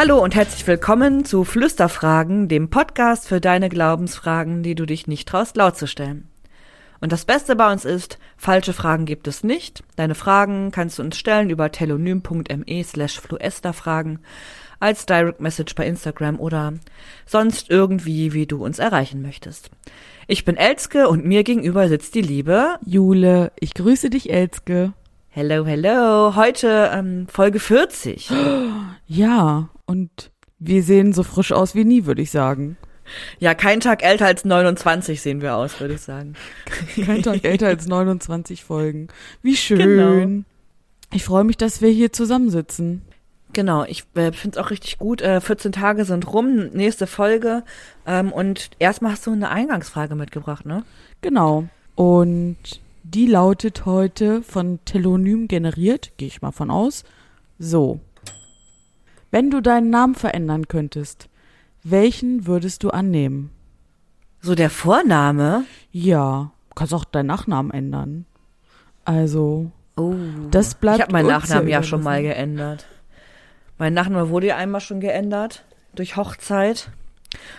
Hallo und herzlich willkommen zu Flüsterfragen, dem Podcast für deine Glaubensfragen, die du dich nicht traust laut zu stellen. Und das Beste bei uns ist, falsche Fragen gibt es nicht. Deine Fragen kannst du uns stellen über telonym.me slash fluesterfragen als Direct Message bei Instagram oder sonst irgendwie, wie du uns erreichen möchtest. Ich bin Elske und mir gegenüber sitzt die liebe Jule. Ich grüße dich, Elske. Hello, hello. Heute ähm, Folge 40. Ja, und wir sehen so frisch aus wie nie, würde ich sagen. Ja, kein Tag älter als 29 sehen wir aus, würde ich sagen. Kein Tag älter als 29 Folgen. Wie schön. Genau. Ich freue mich, dass wir hier zusammensitzen. Genau, ich äh, finde es auch richtig gut. Äh, 14 Tage sind rum, nächste Folge. Ähm, und erstmal hast du eine Eingangsfrage mitgebracht, ne? Genau. Und die lautet heute von Telonym generiert, gehe ich mal von aus. So. Wenn du deinen Namen verändern könntest, welchen würdest du annehmen? So der Vorname? Ja, kannst auch deinen Nachnamen ändern. Also, Oh. das bleibt Ich habe meinen Nachnamen ja schon mal geändert. Mein Nachname wurde ja einmal schon geändert durch Hochzeit.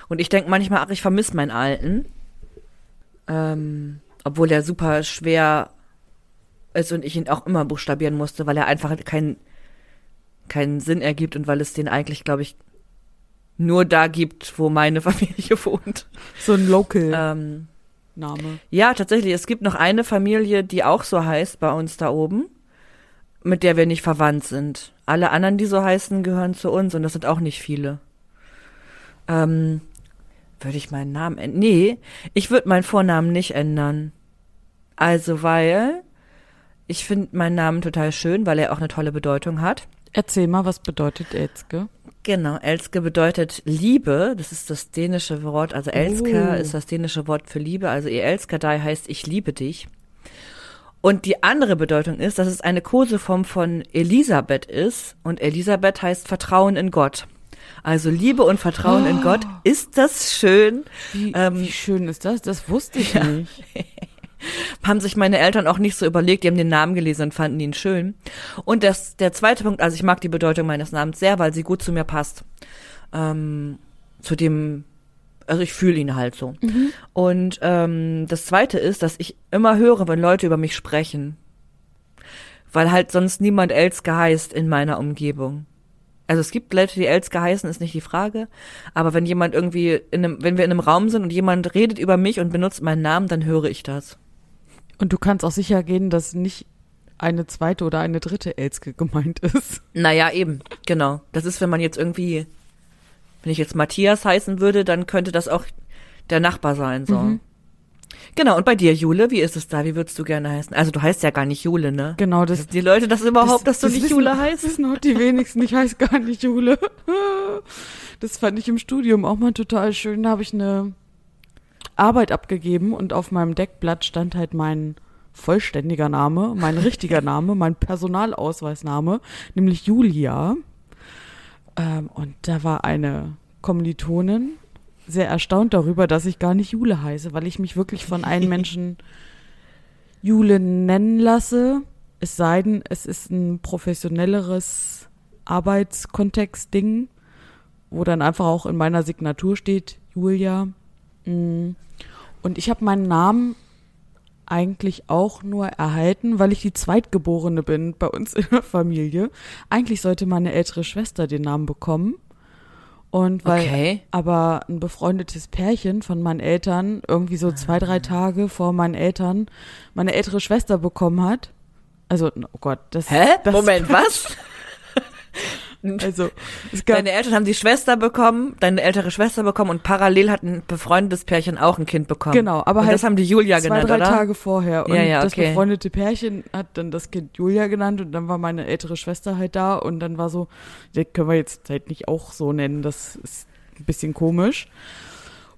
Und ich denke manchmal, ach, ich vermisse meinen alten. Ähm, obwohl der super schwer ist und ich ihn auch immer buchstabieren musste, weil er einfach keinen keinen Sinn ergibt und weil es den eigentlich, glaube ich, nur da gibt, wo meine Familie wohnt. So ein Local-Name. Ähm, ja, tatsächlich. Es gibt noch eine Familie, die auch so heißt bei uns da oben, mit der wir nicht verwandt sind. Alle anderen, die so heißen, gehören zu uns und das sind auch nicht viele. Ähm, würde ich meinen Namen ändern? Nee, ich würde meinen Vornamen nicht ändern. Also, weil ich finde meinen Namen total schön, weil er auch eine tolle Bedeutung hat. Erzähl mal, was bedeutet Elske? Genau, Elske bedeutet Liebe. Das ist das dänische Wort. Also Elske Oh. ist das dänische Wort für Liebe. Also ihr Elskadei heißt ich liebe dich. Und die andere Bedeutung ist, dass es eine Koseform von Elisabeth ist. Und Elisabeth heißt Vertrauen in Gott. Also Liebe und Vertrauen in Gott. Ist das schön? Wie, Ähm, wie schön ist das? Das wusste ich Ja. nicht. haben sich meine Eltern auch nicht so überlegt, die haben den Namen gelesen und fanden ihn schön. Und das, der zweite Punkt, also ich mag die Bedeutung meines Namens sehr, weil sie gut zu mir passt. Ähm, zu dem, also ich fühle ihn halt so. Und ähm, das zweite ist, dass ich immer höre, wenn Leute über mich sprechen. Weil halt sonst niemand Elske heißt in meiner Umgebung. Also es gibt Leute, die Elske heißen, ist nicht die Frage. Aber wenn jemand irgendwie in einem, wenn wir in einem Raum sind und jemand redet über mich und benutzt meinen Namen, dann höre ich das. Und du kannst auch sicher gehen, dass nicht eine zweite oder eine dritte Elske gemeint ist. Naja, eben, genau. Das ist, wenn man jetzt irgendwie, wenn ich jetzt Matthias heißen würde, dann könnte das auch der Nachbar sein, so. Genau, und bei dir, Jule, wie ist es da? Wie würdest du gerne heißen? Also du heißt ja gar nicht Jule, ne? Genau, das, die Leute das überhaupt, dass du nicht wissen, Jule Das heißt? wissen auch die wenigsten. Ich heiße gar nicht Jule. Das fand ich im Studium auch mal total schön. Da habe ich eine Arbeit abgegeben und auf meinem Deckblatt stand halt mein vollständiger Name, mein richtiger Name, mein Personalausweisname, nämlich Julia. Ähm, und da war eine Kommilitonin sehr erstaunt darüber, dass ich gar nicht Jule heiße, weil ich mich wirklich von einem Menschen Jule nennen lasse. Es sei denn, es ist ein professionelleres Arbeitskontext-Ding, wo dann einfach auch in meiner Signatur steht, Julia. Mm. Und ich habe meinen Namen eigentlich auch nur erhalten, weil ich die Zweitgeborene bin bei uns in der Familie. Eigentlich sollte meine ältere Schwester den Namen bekommen. Und weil Okay. aber ein befreundetes Pärchen von meinen Eltern irgendwie so zwei, drei Tage vor meinen Eltern meine ältere Schwester bekommen hat. Also, oh Gott, das. Hä? Das, Moment, was? Also, es gab, Deine Eltern haben die Schwester bekommen, deine ältere Schwester bekommen und parallel hat ein befreundetes Pärchen auch ein Kind bekommen. Genau, aber und halt das haben die Julia zwei, genannt, drei oder? Tage vorher. Und Ja, ja, das okay. befreundete Pärchen hat dann das Kind Julia genannt und dann war meine ältere Schwester halt da und dann war so, das können wir jetzt halt nicht auch so nennen, das ist ein bisschen komisch.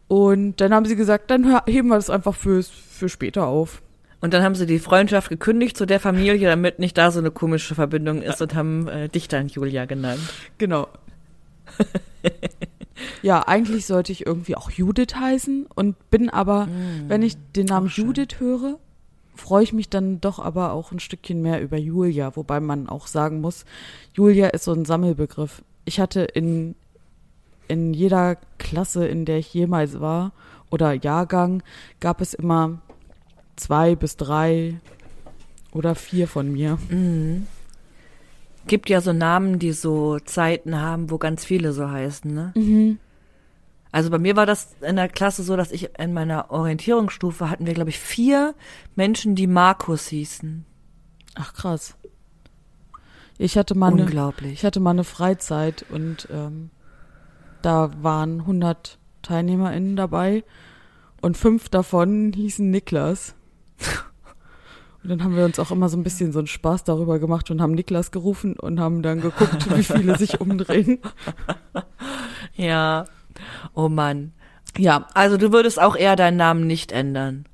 Und dann haben sie gesagt, dann heben wir das einfach für, für später auf. Und dann haben sie die Freundschaft gekündigt zu der Familie, damit nicht da so eine komische Verbindung ist und haben äh, dich dann Julia genannt. Genau. ja, eigentlich sollte ich irgendwie auch Judith heißen und bin aber, wenn ich den Namen Mm. schön. Judith höre, freue ich mich dann doch aber auch ein Stückchen mehr über Julia, wobei man auch sagen muss, Julia ist so ein Sammelbegriff. ich hatte in, in jeder Klasse, in der ich jemals war, oder Jahrgang, gab es immer zwei bis drei oder vier von mir. Mhm. Gibt ja so Namen, die so Zeiten haben, wo ganz viele so heißen, ne? Mhm. Also bei mir war das in der Klasse so, dass ich in meiner Orientierungsstufe hatten wir, glaube ich, vier Menschen, die Markus hießen. Ach krass. Ich hatte mal eine, Unglaublich. ich hatte mal eine Freizeit und ähm, da waren 100 TeilnehmerInnen dabei und fünf davon hießen Niklas. Und dann haben wir uns auch immer so ein bisschen so einen Spaß darüber gemacht und haben Niklas gerufen und haben dann geguckt, wie viele sich umdrehen. Ja. Oh Mann. Ja, also du würdest auch eher deinen Namen nicht ändern.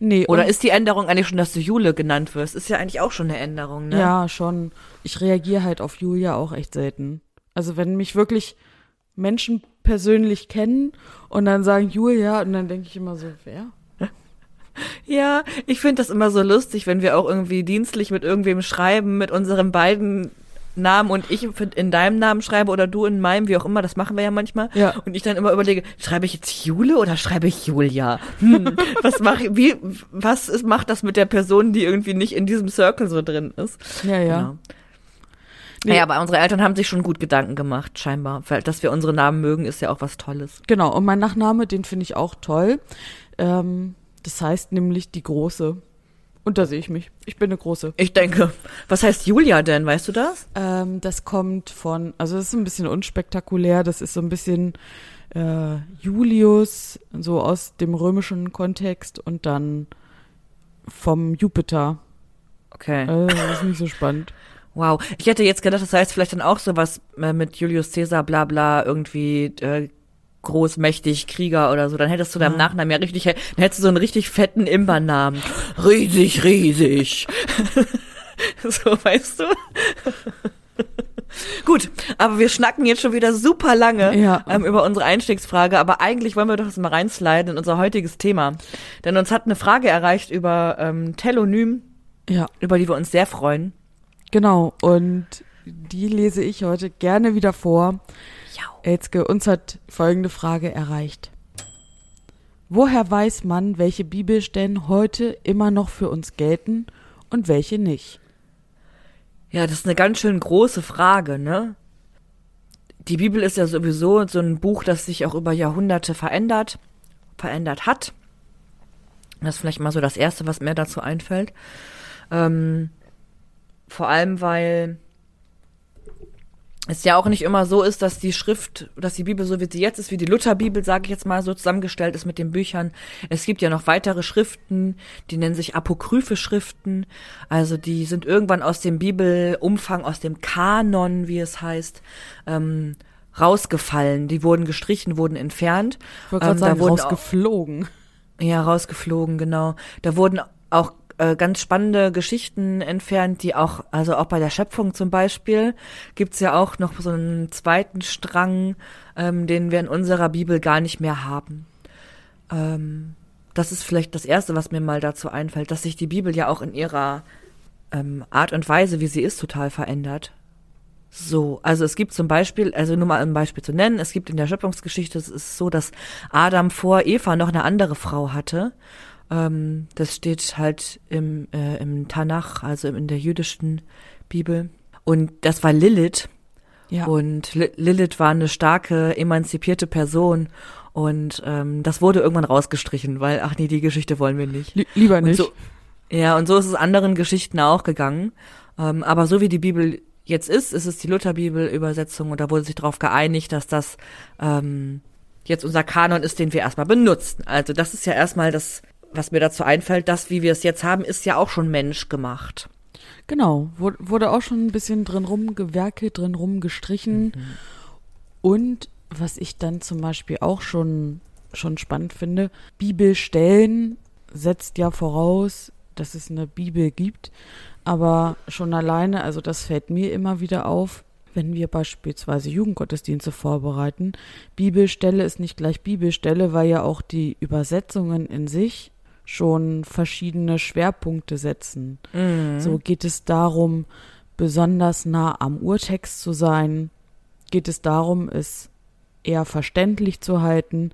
Nee, Oder ist die Änderung eigentlich schon, dass du Jule genannt wirst? Ist ja eigentlich auch schon eine Änderung, ne? Ja, schon. Ich reagiere halt auf Julia auch echt selten. Also wenn mich wirklich Menschen persönlich kennen und dann sagen Julia und dann denke ich immer so, wer? Ja, ich finde das immer so lustig, wenn wir auch irgendwie dienstlich mit irgendwem schreiben, mit unseren beiden Namen und ich in deinem Namen schreibe oder du in meinem, wie auch immer, das machen wir ja manchmal. Ja. Und ich dann immer überlege, schreibe ich jetzt Jule oder schreibe ich Julia? Hm, was mache ich, wie, was ist, macht das mit der Person, die irgendwie nicht in diesem Circle so drin ist? Ja, ja. Genau. Nee. Naja, aber unsere Eltern haben sich schon gut Gedanken gemacht, scheinbar. Weil, dass wir unsere Namen mögen, ist ja auch was Tolles. Genau, und mein Nachname, den finde ich auch toll. Ähm, das heißt nämlich die Große. Und da sehe ich mich. Ich bin eine Große. Ich denke, was heißt Julia denn, weißt du das? Ähm, das kommt von, also das ist ein bisschen unspektakulär, das ist so ein bisschen äh, Julius, so aus dem römischen Kontext und dann vom Jupiter. Okay. Äh, das ist nicht so spannend. Wow. Ich hätte jetzt gedacht, das heißt vielleicht dann auch sowas äh, mit Julius Caesar, bla bla, irgendwie äh, groß, mächtig, Krieger oder so. Dann hättest du deinem. Nachnamen ja richtig, dann hättest du so einen richtig fetten Imbernamen. Riesig, riesig. so, weißt du? Gut, aber wir schnacken jetzt schon wieder super lange Ja. ähm, über unsere Einstiegsfrage, aber eigentlich wollen wir doch das mal reinsliden in unser heutiges Thema. Denn uns hat eine Frage erreicht über ähm, Telonym, Ja, über die wir uns sehr freuen. genau. Und die lese ich heute gerne wieder vor. Elzke, uns hat folgende Frage erreicht. Woher weiß man, welche Bibelstellen heute immer noch für uns gelten und welche nicht? Ja, das ist eine ganz schön große Frage, ne? Die Bibel ist ja sowieso so ein Buch, das sich auch über Jahrhunderte verändert, verändert hat. Das ist vielleicht mal so das Erste, was mir dazu einfällt. Ähm, vor allem, weil es ja auch nicht immer so ist, dass die Schrift, dass die Bibel so wie sie jetzt ist, wie die Lutherbibel, sage ich jetzt mal, so zusammengestellt ist mit den Büchern. Es gibt ja noch weitere Schriften, die nennen sich apokryphe Schriften. Also die sind irgendwann aus dem Bibelumfang, aus dem Kanon, wie es heißt, ähm, rausgefallen. Die wurden gestrichen, wurden entfernt. Ich wollte gerade Ähm, da sagen, wurden auch- rausgeflogen. ja, rausgeflogen, genau. Da wurden auch äh, ganz spannende Geschichten entfernt, die auch, also auch bei der Schöpfung zum Beispiel, gibt's ja auch noch so einen zweiten Strang, ähm, den wir in unserer Bibel gar nicht mehr haben. Ähm, das ist vielleicht das Erste, was mir mal dazu einfällt, dass sich die Bibel ja auch in ihrer ähm, Art und Weise, wie sie ist, total verändert. So, also es gibt zum Beispiel, also nur mal ein Beispiel zu nennen, es gibt in der Schöpfungsgeschichte, es ist so, dass Adam vor Eva noch eine andere Frau hatte. Ähm, das steht halt im, äh, im Tanach, also in der jüdischen Bibel. Und das war Lilith. Ja. Und Li Lilith war eine starke, emanzipierte Person. Und ähm, das wurde irgendwann rausgestrichen, weil, ach nee, die Geschichte wollen wir nicht. Li lieber nicht. So, ja, und so ist es anderen Geschichten auch gegangen. Ähm, aber so wie die Bibel jetzt ist, ist es die Lutherbibel-Übersetzung und da wurde sich darauf geeinigt, dass das ähm, jetzt unser Kanon ist, den wir erstmal benutzen. Also das ist ja erstmal das, was mir dazu einfällt, das, wie wir es jetzt haben, ist ja auch schon menschgemacht. Genau, wurde, auch schon ein bisschen drin rumgewerkelt, drin rumgestrichen. Und was ich dann zum Beispiel auch schon, schon spannend finde, Bibelstellen setzt ja voraus, dass es eine Bibel gibt. Aber schon alleine, also das fällt mir immer wieder auf, wenn wir beispielsweise Jugendgottesdienste vorbereiten. Bibelstelle ist nicht gleich Bibelstelle, weil ja auch die Übersetzungen in sich schon verschiedene Schwerpunkte setzen. So geht es darum, besonders nah am Urtext zu sein. geht es darum, es eher verständlich zu halten.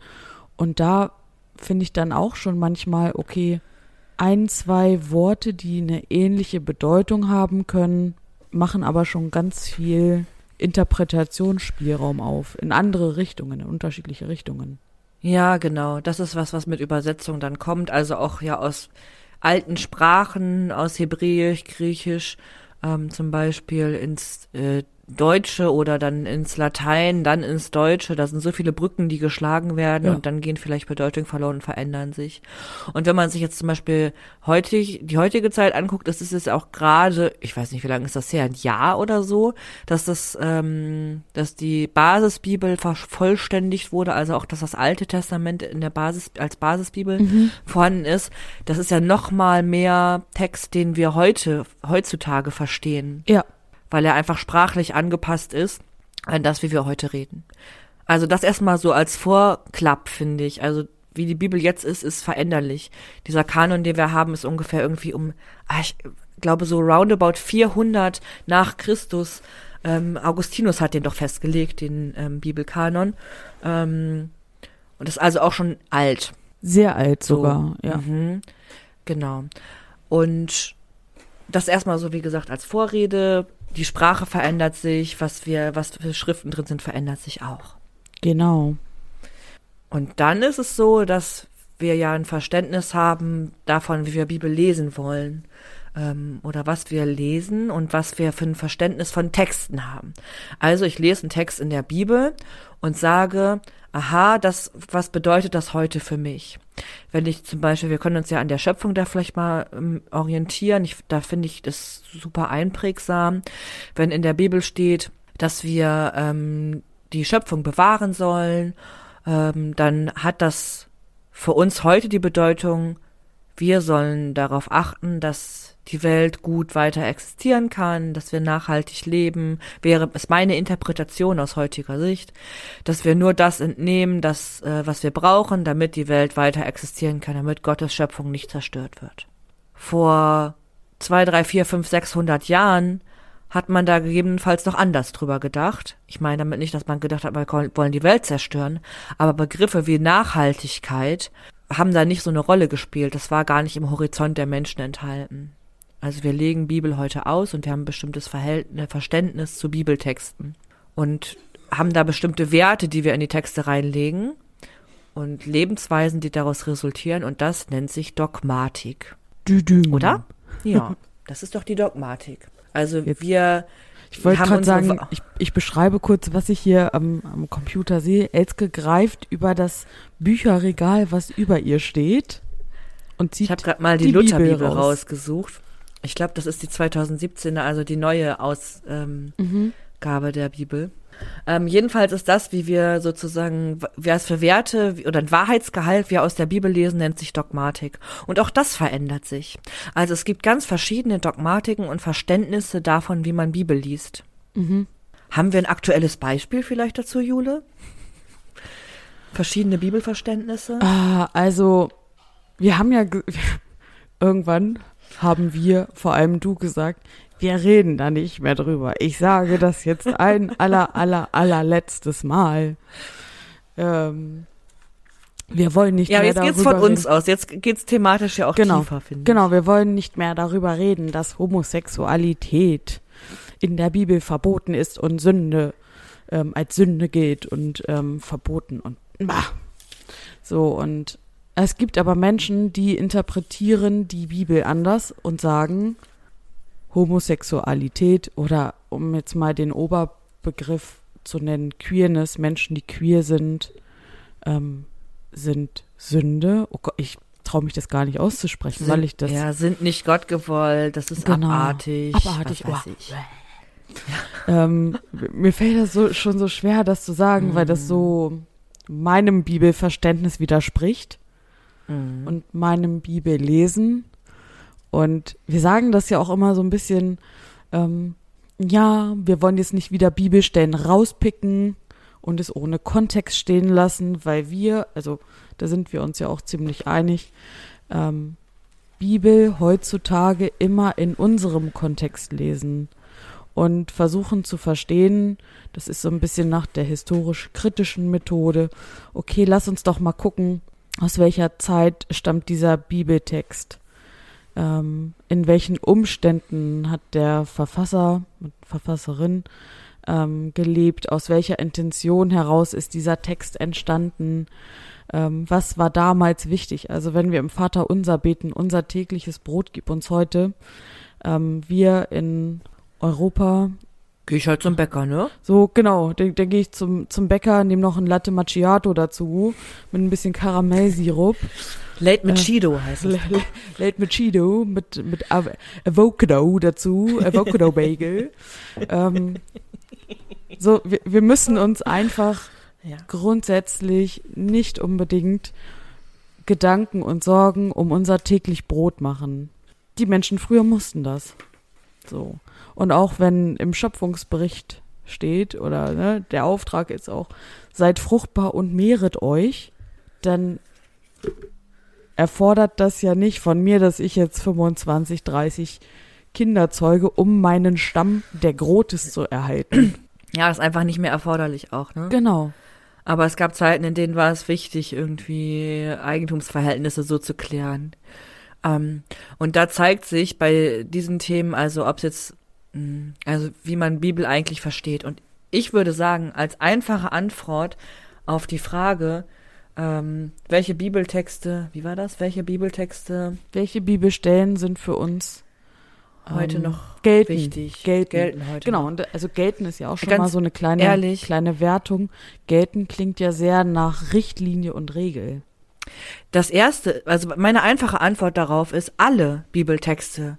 Und da finde ich dann auch schon manchmal, okay, ein, zwei Worte, die eine ähnliche Bedeutung haben können, machen aber schon ganz viel Interpretationsspielraum auf, in andere Richtungen, in unterschiedliche Richtungen. Ja, genau. Das ist was, was mit Übersetzung dann kommt. Also auch ja aus alten Sprachen, aus Hebräisch, Griechisch, ähm, zum Beispiel ins äh, Deutsche oder dann ins Latein, dann ins Deutsche. Da sind so viele Brücken, die geschlagen werden ja. und dann gehen vielleicht Bedeutungen verloren und verändern sich. Und wenn man sich jetzt zum Beispiel heutig, die heutige Zeit anguckt, das ist es auch gerade, ich weiß nicht, wie lange ist das her, ein Jahr oder so, dass das, ähm, dass die Basisbibel vervollständigt wurde, also auch, dass das Alte Testament in der Basis, als Basisbibel mhm. vorhanden ist. Das ist ja noch mal mehr Text, den wir heute, heutzutage verstehen. Ja weil er einfach sprachlich angepasst ist an das, wie wir heute reden. Also das erstmal so als Vorklapp, finde ich. Also wie die Bibel jetzt ist, ist veränderlich. Dieser Kanon, den wir haben, ist ungefähr irgendwie um, ah, ich glaube so roundabout 400 nach Christus. Ähm, Augustinus hat den doch festgelegt, den ähm, Bibelkanon. Ähm, und ist also auch schon alt. Sehr alt sogar, so, ja. Mhm, genau. Und das erstmal so, wie gesagt, als Vorrede die Sprache verändert sich, was wir, was für Schriften drin sind, verändert sich auch. Genau. Und dann ist es so, dass wir ja ein Verständnis haben davon, wie wir Bibel lesen wollen ähm, oder was wir lesen und was wir für ein Verständnis von Texten haben. Also ich lese einen Text in der Bibel und sage, aha, das, was bedeutet das heute für mich? Wenn ich zum Beispiel, wir können uns ja an der Schöpfung da vielleicht mal ähm, orientieren, ich, da finde ich das super einprägsam, wenn in der Bibel steht, dass wir ähm, die Schöpfung bewahren sollen, ähm, dann hat das für uns heute die Bedeutung, wir sollen darauf achten, dass die Welt gut weiter existieren kann, dass wir nachhaltig leben, wäre es meine Interpretation aus heutiger Sicht, dass wir nur das entnehmen, das, äh, was wir brauchen, damit die Welt weiter existieren kann, damit Gottes Schöpfung nicht zerstört wird. Vor zwei, drei, vier, fünf, sechshundert Jahren hat man da gegebenenfalls noch anders drüber gedacht. Ich meine damit nicht, dass man gedacht hat, wir wollen die Welt zerstören, aber Begriffe wie Nachhaltigkeit haben da nicht so eine Rolle gespielt. Das war gar nicht im Horizont der Menschen enthalten. Also wir legen Bibel heute aus und wir haben ein bestimmtes Verhältnis, Verständnis zu Bibeltexten und haben da bestimmte Werte, die wir in die Texte reinlegen und Lebensweisen, die daraus resultieren und das nennt sich Dogmatik. Düdüm. Oder? Ja, das ist doch die Dogmatik. Also Jetzt. wir ich wollte gerade sagen, ich, ich, beschreibe kurz, was ich hier am, am Computer sehe. Elske greift über das Bücherregal, was über ihr steht. Und zieht ich habe gerade mal die, die Lutherbibel raus. rausgesucht. Ich glaube, das ist die 2017er, also die neue Ausgabe ähm, mhm. der Bibel. Ähm, jedenfalls ist das, wie wir sozusagen, wer es für Werte oder ein Wahrheitsgehalt wir aus der Bibel lesen, nennt sich Dogmatik. Und auch das verändert sich. Also es gibt ganz verschiedene Dogmatiken und Verständnisse davon, wie man Bibel liest. Mhm. Haben wir ein aktuelles Beispiel vielleicht dazu, Jule? Verschiedene Bibelverständnisse? Ah, also wir haben ja irgendwann haben wir, vor allem du gesagt, wir reden da nicht mehr drüber. Ich sage das jetzt ein aller, aller, allerletztes Mal. Ähm, wir wollen nicht ja, mehr darüber reden. Ja, jetzt geht's von uns aus. Jetzt geht's thematisch ja auch genau, tiefer, finde ich. Genau, wir wollen nicht mehr darüber reden, dass Homosexualität in der Bibel verboten ist und Sünde ähm, als Sünde gilt und ähm, verboten und bah. so und es gibt aber Menschen, die interpretieren die Bibel anders und sagen, Homosexualität oder um jetzt mal den Oberbegriff zu nennen, Queerness, Menschen, die queer sind, ähm, sind Sünde. Oh Gott, ich traue mich das gar nicht auszusprechen, sind, weil ich das. Ja, sind nicht Gott gewollt, das ist genau, abartig. Abartig, was weiß ich. ähm, mir fällt das so, schon so schwer, das zu sagen, mhm. weil das so meinem Bibelverständnis widerspricht mhm. und meinem Bibellesen. Und wir sagen das ja auch immer so ein bisschen, ähm, ja, wir wollen jetzt nicht wieder Bibelstellen rauspicken und es ohne Kontext stehen lassen, weil wir, also da sind wir uns ja auch ziemlich einig, ähm, Bibel heutzutage immer in unserem Kontext lesen. und versuchen zu verstehen, das ist so ein bisschen nach der historisch-kritischen Methode, okay, lass uns doch mal gucken, aus welcher Zeit stammt dieser Bibeltext. Ähm, in welchen Umständen hat der Verfasser, Verfasserin ähm, gelebt? Aus welcher Intention heraus ist dieser Text entstanden? Ähm, was war damals wichtig? Also wenn wir im Vater unser beten, unser tägliches Brot gib uns heute, ähm, wir in Europa. Gehe ich halt zum Bäcker, ne? So, genau. Dann, dann gehe ich zum, zum Bäcker, nehme noch ein Latte Macchiato dazu, mit ein bisschen Karamellsirup. Late mit Cheeto heißt es. Late mit Cheeto, mit, mit Av Avocado dazu, Avocado Bagel. ähm, so, wir, wir müssen uns einfach Ja. grundsätzlich nicht unbedingt Gedanken und Sorgen um unser täglich Brot machen. Die Menschen früher mussten das. So. Und auch wenn im Schöpfungsbericht steht oder ne, der Auftrag ist auch, seid fruchtbar und mehret euch, dann erfordert das ja nicht von mir, dass ich jetzt 25, 30 Kinder zeuge, um meinen Stamm der Grotes zu erhalten. Ja, ist einfach nicht mehr erforderlich auch, ne? genau. Aber es gab Zeiten, in denen war es wichtig, irgendwie Eigentumsverhältnisse so zu klären. Ähm, und da zeigt sich bei diesen Themen, also ob es jetzt, also wie man Bibel eigentlich versteht. Und ich würde sagen, als einfache Antwort auf die Frage, ähm, welche Bibeltexte, wie war das? Welche Bibeltexte Welche Bibelstellen sind für uns heute ähm, noch gelten, wichtig? Gelten. gelten heute Genau, und also gelten ist ja auch schon Ganz mal so eine kleine, ehrlich. kleine Wertung. Gelten klingt ja sehr nach Richtlinie und Regel. Das erste, also meine einfache Antwort darauf ist, alle Bibeltexte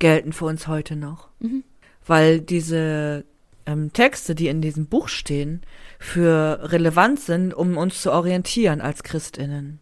gelten für uns heute noch. Mhm. Weil diese ähm, Texte, die in diesem Buch stehen, für relevant sind, um uns zu orientieren als Christinnen.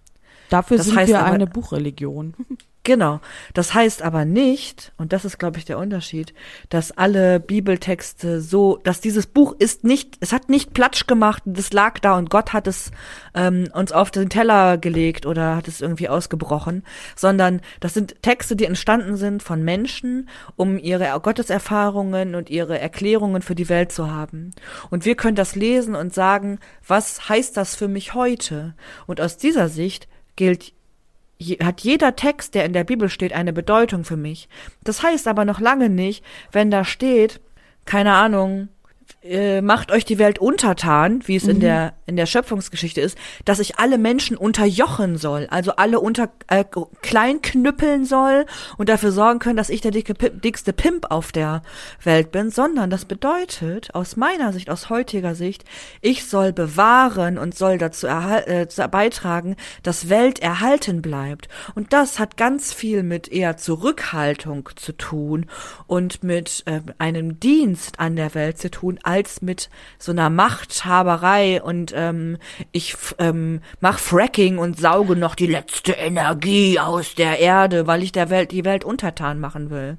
Dafür Das sind heißt wir aber- eine Buchreligion. Genau. Das heißt aber nicht, und das ist, glaube ich, der Unterschied, dass alle Bibeltexte so, dass dieses Buch ist nicht, es hat nicht Platsch gemacht, das lag da und Gott hat es ähm, uns auf den Teller gelegt oder hat es irgendwie ausgebrochen, sondern das sind Texte, die entstanden sind von Menschen, um ihre Gotteserfahrungen und ihre Erklärungen für die Welt zu haben. Und wir können das lesen und sagen, was heißt das für mich heute? Und aus dieser Sicht gilt hat jeder Text, der in der Bibel steht, eine Bedeutung für mich. Das heißt aber noch lange nicht, wenn da steht, keine Ahnung, äh, macht euch die Welt untertan, wie es in der in der Schöpfungsgeschichte ist, dass ich alle Menschen unterjochen soll, also alle unter äh, klein knüppeln soll und dafür sorgen können, dass ich der dicke, dickste Pimp auf der Welt bin, sondern das bedeutet aus meiner Sicht, aus heutiger Sicht, ich soll bewahren und soll dazu äh, beitragen, dass Welt erhalten bleibt. Und das hat ganz viel mit eher Zurückhaltung zu tun und mit äh, einem Dienst an der Welt zu tun, als mit so einer Machthaberei und ähm, ich ähm, mach Fracking und sauge noch die letzte Energie aus der Erde, weil ich der Welt die Welt untertan machen will.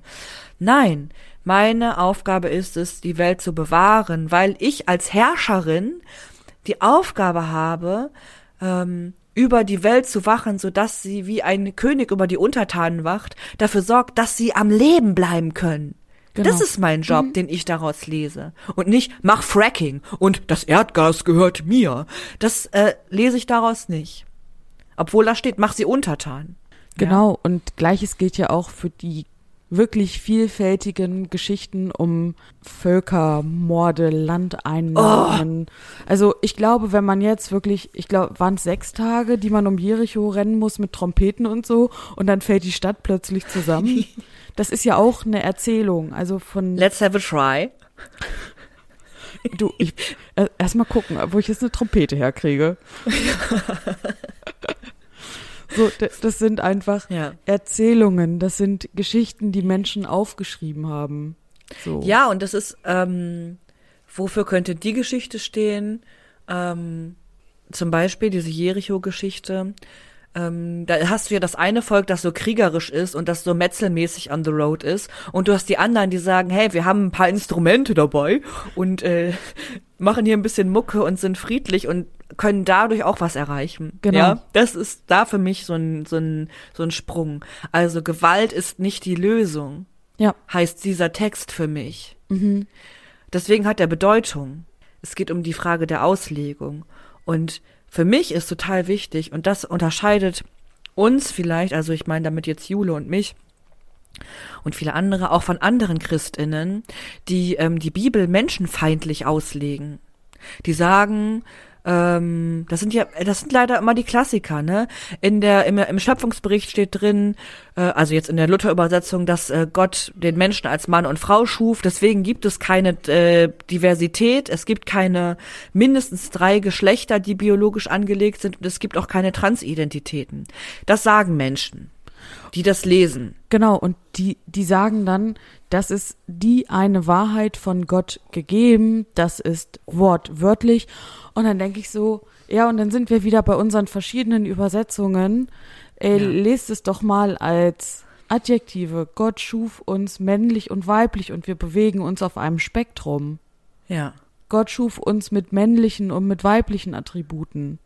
Nein, meine Aufgabe ist es, die Welt zu bewahren, weil ich als Herrscherin die Aufgabe habe, ähm, über die Welt zu wachen, so dass sie wie ein König über die Untertanen wacht, dafür sorgt, dass sie am Leben bleiben können. Genau. Das ist mein Job, den ich daraus lese. Und nicht, mach Fracking und das Erdgas gehört mir. Das äh, lese ich daraus nicht. Obwohl da steht, mach sie untertan. Genau, und gleiches gilt ja auch für die wirklich vielfältigen Geschichten um Völkermorde, Landeinnahmen. Also ich glaube, wenn man jetzt wirklich, ich glaube, waren es sechs Tage, die man um Jericho rennen muss mit Trompeten und so, und dann fällt die Stadt plötzlich zusammen. Das ist ja auch eine Erzählung. Also von Let's have a try. du, ich äh, erstmal gucken, wo ich jetzt eine Trompete herkriege. so, das, sind einfach Ja. Erzählungen, das sind Geschichten, die Menschen aufgeschrieben haben. So. Ja, und das ist, ähm, wofür könnte die Geschichte stehen? Ähm, zum Beispiel diese Jericho-Geschichte. Ähm, da hast du ja das eine Volk, das so kriegerisch ist und das so metzelmäßig on the road ist. Und du hast die anderen, die sagen, hey, wir haben ein paar Instrumente dabei und äh, machen hier ein bisschen Mucke und sind friedlich und können dadurch auch was erreichen. Genau. Ja, das ist da für mich so ein, so ein, so ein Sprung. Also Gewalt ist nicht die Lösung Ja, heißt dieser Text für mich. Mhm. Deswegen hat er Bedeutung. Es geht um die Frage der Auslegung. Und für mich ist total wichtig, und das unterscheidet uns vielleicht, also ich meine damit jetzt Jule und mich, und viele andere, auch von anderen Christinnen, die ähm, die Bibel menschenfeindlich auslegen. Die sagen, ähm, das sind ja, das sind leider immer die Klassiker, ne? In der, im, im Schöpfungsbericht steht drin, äh, also jetzt in der Luther-Übersetzung, dass äh, Gott den Menschen als Mann und Frau schuf. Deswegen gibt es keine äh, Diversität. Es gibt keine mindestens drei Geschlechter, die biologisch angelegt sind. Und es gibt auch keine Transidentitäten. Das sagen Menschen die das lesen. Genau, und die, die sagen dann, das ist die eine Wahrheit von Gott gegeben, das ist wortwörtlich. Und dann denke ich so, ja, und dann sind wir wieder bei unseren verschiedenen Übersetzungen. Ey, ja. lest es doch mal als Adjektive. Gott schuf uns männlich und weiblich und wir bewegen uns auf einem Spektrum. Ja. Gott schuf uns mit männlichen und mit weiblichen Attributen.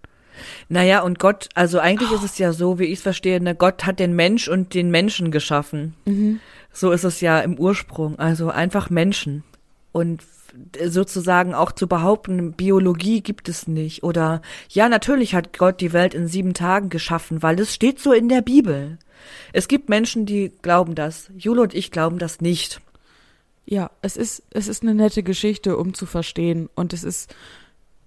Naja, und Gott, also eigentlich oh. ist es ja so, wie ich es verstehe, ne, Gott hat den Mensch und den Menschen geschaffen. Mhm. So ist es ja im Ursprung, also einfach Menschen. Und sozusagen auch zu behaupten, Biologie gibt es nicht. Oder ja, natürlich hat Gott die Welt in sieben Tagen geschaffen, weil es steht so in der Bibel. Es gibt Menschen, die glauben das. Jule und ich glauben das nicht. Ja, es ist, es ist eine nette Geschichte, um zu verstehen. Und es ist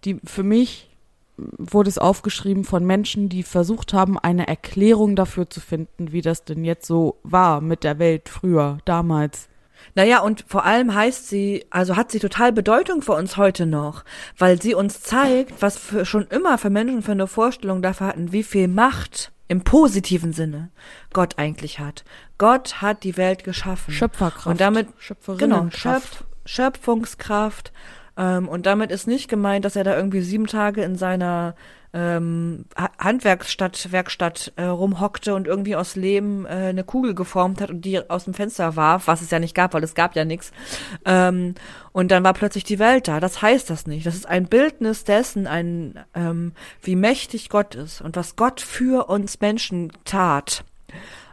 die, für mich wurde es aufgeschrieben von Menschen, die versucht haben, eine Erklärung dafür zu finden, wie das denn jetzt so war mit der Welt früher, damals. Naja, und vor allem heißt sie, also hat sie total Bedeutung für uns heute noch, weil sie uns zeigt, was für, schon immer für Menschen für eine Vorstellung dafür hatten, wie viel Macht im positiven Sinne Gott eigentlich hat. Gott hat die Welt geschaffen. Schöpferkraft. Und damit, genau, Schöpf, Schöpfungskraft, ähm, und damit ist nicht gemeint, dass er da irgendwie sieben Tage in seiner ähm, Handwerksstadt, Werkstatt äh, rumhockte und irgendwie aus Lehm äh, eine Kugel geformt hat und die aus dem Fenster warf, was es ja nicht gab, weil es gab ja nichts. Ähm, und dann war plötzlich die Welt da. Das heißt das nicht. Das ist ein Bildnis dessen, ein ähm, wie mächtig Gott ist und was Gott für uns Menschen tat,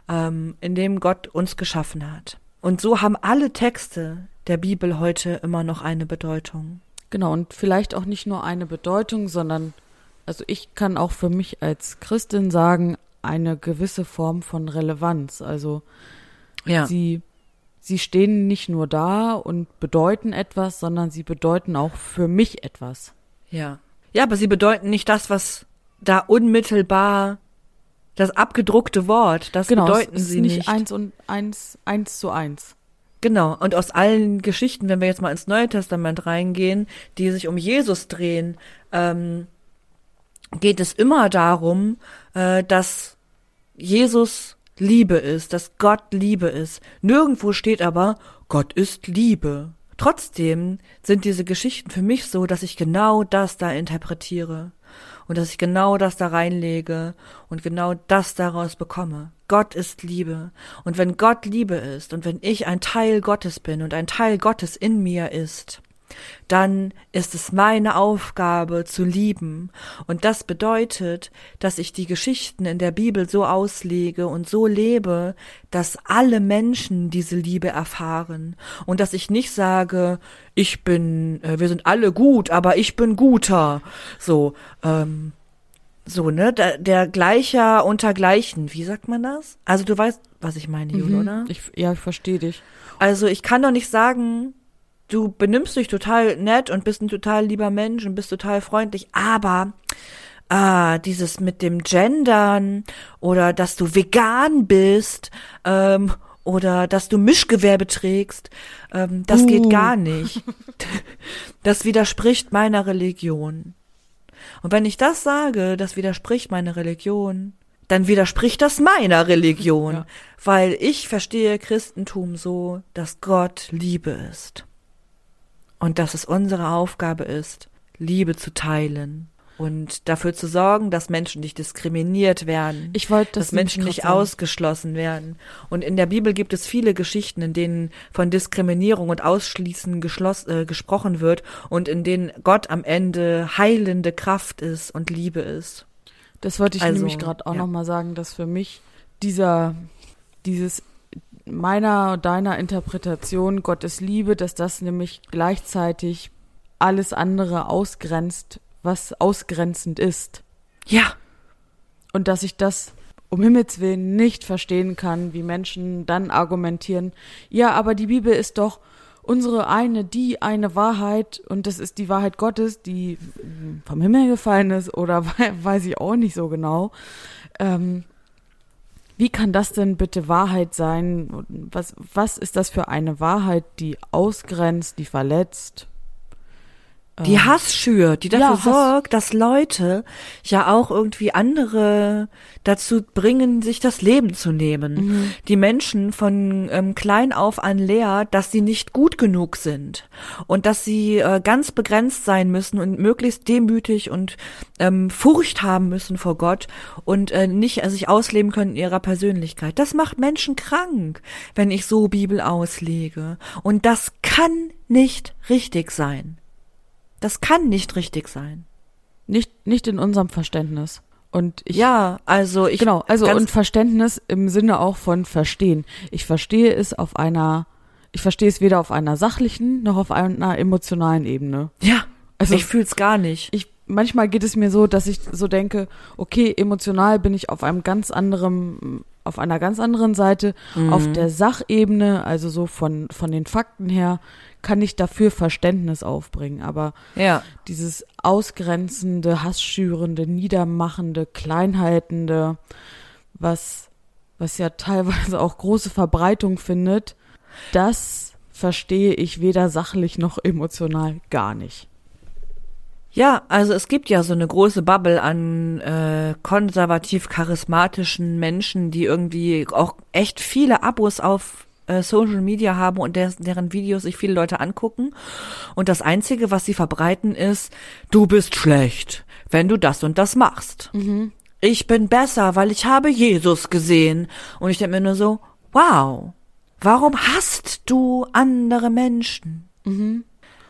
ähm, indem Gott uns geschaffen hat. Und so haben alle Texte der Bibel heute immer noch eine Bedeutung. Genau, und vielleicht auch nicht nur eine Bedeutung, sondern, also ich kann auch für mich als Christin sagen, eine gewisse Form von Relevanz. Also ja. sie, sie stehen nicht nur da und bedeuten etwas, sondern sie bedeuten auch für mich etwas. Ja. Ja, aber sie bedeuten nicht das, was da unmittelbar das abgedruckte Wort, das genau, bedeuten sie nicht. nicht eins und eins, eins zu eins. Genau, und aus allen Geschichten, wenn wir jetzt mal ins Neue Testament reingehen, die sich um Jesus drehen, ähm, geht es immer darum, äh, dass Jesus Liebe ist, dass Gott Liebe ist. Nirgendwo steht aber, Gott ist Liebe. Trotzdem sind diese Geschichten für mich so, dass ich genau das da interpretiere und dass ich genau das da reinlege und genau das daraus bekomme. Gott ist Liebe. Und wenn Gott Liebe ist und wenn ich ein Teil Gottes bin und ein Teil Gottes in mir ist, dann ist es meine Aufgabe zu lieben. Und das bedeutet, dass ich die Geschichten in der Bibel so auslege und so lebe, dass alle Menschen diese Liebe erfahren. Und dass ich nicht sage, ich bin, äh, wir sind alle gut, aber ich bin guter. So, ähm, so, ne? Der, der Gleicher unter Gleichen. Wie sagt man das? Also du weißt, was ich meine, Jule, mhm. oder? Ich, ja, ich verstehe dich. Also ich kann doch nicht sagen, du benimmst dich total nett und bist ein total lieber Mensch und bist total freundlich, aber ah, dieses mit dem Gendern oder dass du vegan bist ähm, oder dass du Mischgewerbe trägst, ähm, das uh. geht gar nicht. Das widerspricht meiner Religion. Und wenn ich das sage, das widerspricht meiner Religion, dann widerspricht das meiner Religion, ja. weil ich verstehe Christentum so, dass Gott Liebe ist. Und dass es unsere Aufgabe ist, Liebe zu teilen und dafür zu sorgen, dass Menschen nicht diskriminiert werden, ich wollte das dass Menschen nicht ausgeschlossen werden. Und in der Bibel gibt es viele Geschichten, in denen von Diskriminierung und Ausschließen äh, gesprochen wird und in denen Gott am Ende heilende Kraft ist und Liebe ist. Das wollte ich also, nämlich gerade auch ja. noch mal sagen, dass für mich dieser dieses meiner, deiner Interpretation Gottes Liebe, dass das nämlich gleichzeitig alles andere ausgrenzt, was ausgrenzend ist. Ja. Und dass ich das um Himmels Willen nicht verstehen kann, wie Menschen dann argumentieren, ja, aber die Bibel ist doch unsere eine, die eine Wahrheit und das ist die Wahrheit Gottes, die vom Himmel gefallen ist oder weiß ich auch nicht so genau. Ähm, wie kann das denn bitte Wahrheit sein? Was, was ist das für eine Wahrheit, die ausgrenzt, die verletzt? Die Ähm, Hass schürt, die dafür ja, sorgt, dass Leute ja auch irgendwie andere dazu bringen, sich das Leben zu nehmen. Mhm. Die Menschen von ähm, klein auf an leer, dass sie nicht gut genug sind und dass sie äh, ganz begrenzt sein müssen und möglichst demütig und ähm, Furcht haben müssen vor Gott und äh, nicht äh, sich ausleben können in ihrer Persönlichkeit. Das macht Menschen krank, wenn ich so Bibel auslege. Und das kann nicht richtig sein. Das kann nicht richtig sein. Nicht, nicht in unserem Verständnis. Und ich, ja, also ich genau, also und Verständnis im Sinne auch von verstehen. Ich verstehe es auf einer, ich verstehe es weder auf einer sachlichen noch auf einer emotionalen Ebene. ja, Also ich fühl's gar nicht. ich manchmal geht es mir so, dass ich so denke, okay, emotional bin ich auf einem ganz anderen, auf einer ganz anderen Seite. Auf der Sachebene, also so von von den Fakten her, kann ich dafür Verständnis aufbringen. Aber Ja, dieses ausgrenzende, hassschürende, niedermachende, kleinhaltende, was was ja teilweise auch große Verbreitung findet, das verstehe ich weder sachlich noch emotional gar nicht. Ja, also es gibt ja so eine große Bubble an äh, konservativ charismatischen Menschen, die irgendwie auch echt viele Abos auf äh, Social Media haben und der, deren Videos sich viele Leute angucken. Und das Einzige, was sie verbreiten, ist, du bist schlecht, wenn du das und das machst. Ich bin besser, weil ich habe Jesus gesehen. Und ich denke mir nur so, wow, warum hasst du andere Menschen?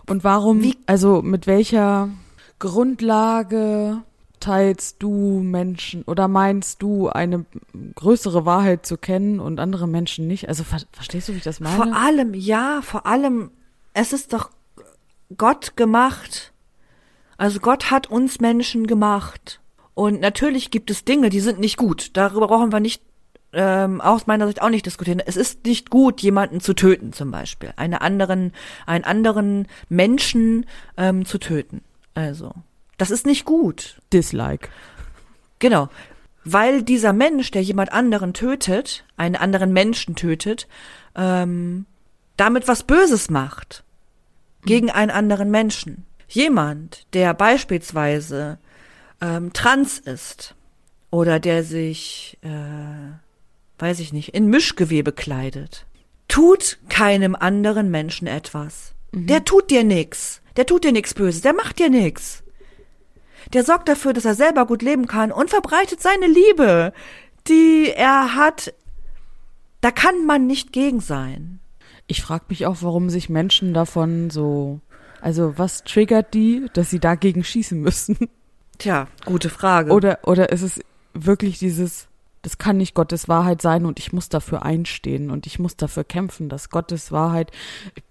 Und warum, Wie- also mit welcher Grundlage teilst du Menschen oder meinst du eine größere Wahrheit zu kennen und andere Menschen nicht? Also ver verstehst du, wie ich das meine? Vor allem, ja, vor allem, es ist doch Gott gemacht. Also Gott hat uns Menschen gemacht. Und natürlich gibt es Dinge, die sind nicht gut. Darüber brauchen wir nicht, ähm, aus meiner Sicht auch nicht diskutieren. Es ist nicht gut, jemanden zu töten, zum Beispiel. Eine anderen, einen anderen Menschen ähm, zu töten. Also, das ist nicht gut. Dislike. Genau. Weil dieser Mensch, der jemand anderen tötet, einen anderen Menschen tötet, ähm, damit was Böses macht. Gegen einen anderen Menschen. Jemand, der beispielsweise ähm, trans ist oder der sich, äh, weiß ich nicht, in Mischgewebe kleidet, tut keinem anderen Menschen etwas. Der tut dir nix. Der tut dir nix Böses. Der macht dir nix. Der sorgt dafür, dass er selber gut leben kann und verbreitet seine Liebe, die er hat. Da kann man nicht gegen sein. Ich frage mich auch, warum sich Menschen davon so, also was triggert die, dass sie dagegen schießen müssen? Tja, gute Frage. Oder, oder ist es wirklich dieses, das kann nicht Gottes Wahrheit sein und ich muss dafür einstehen und ich muss dafür kämpfen, dass Gottes Wahrheit,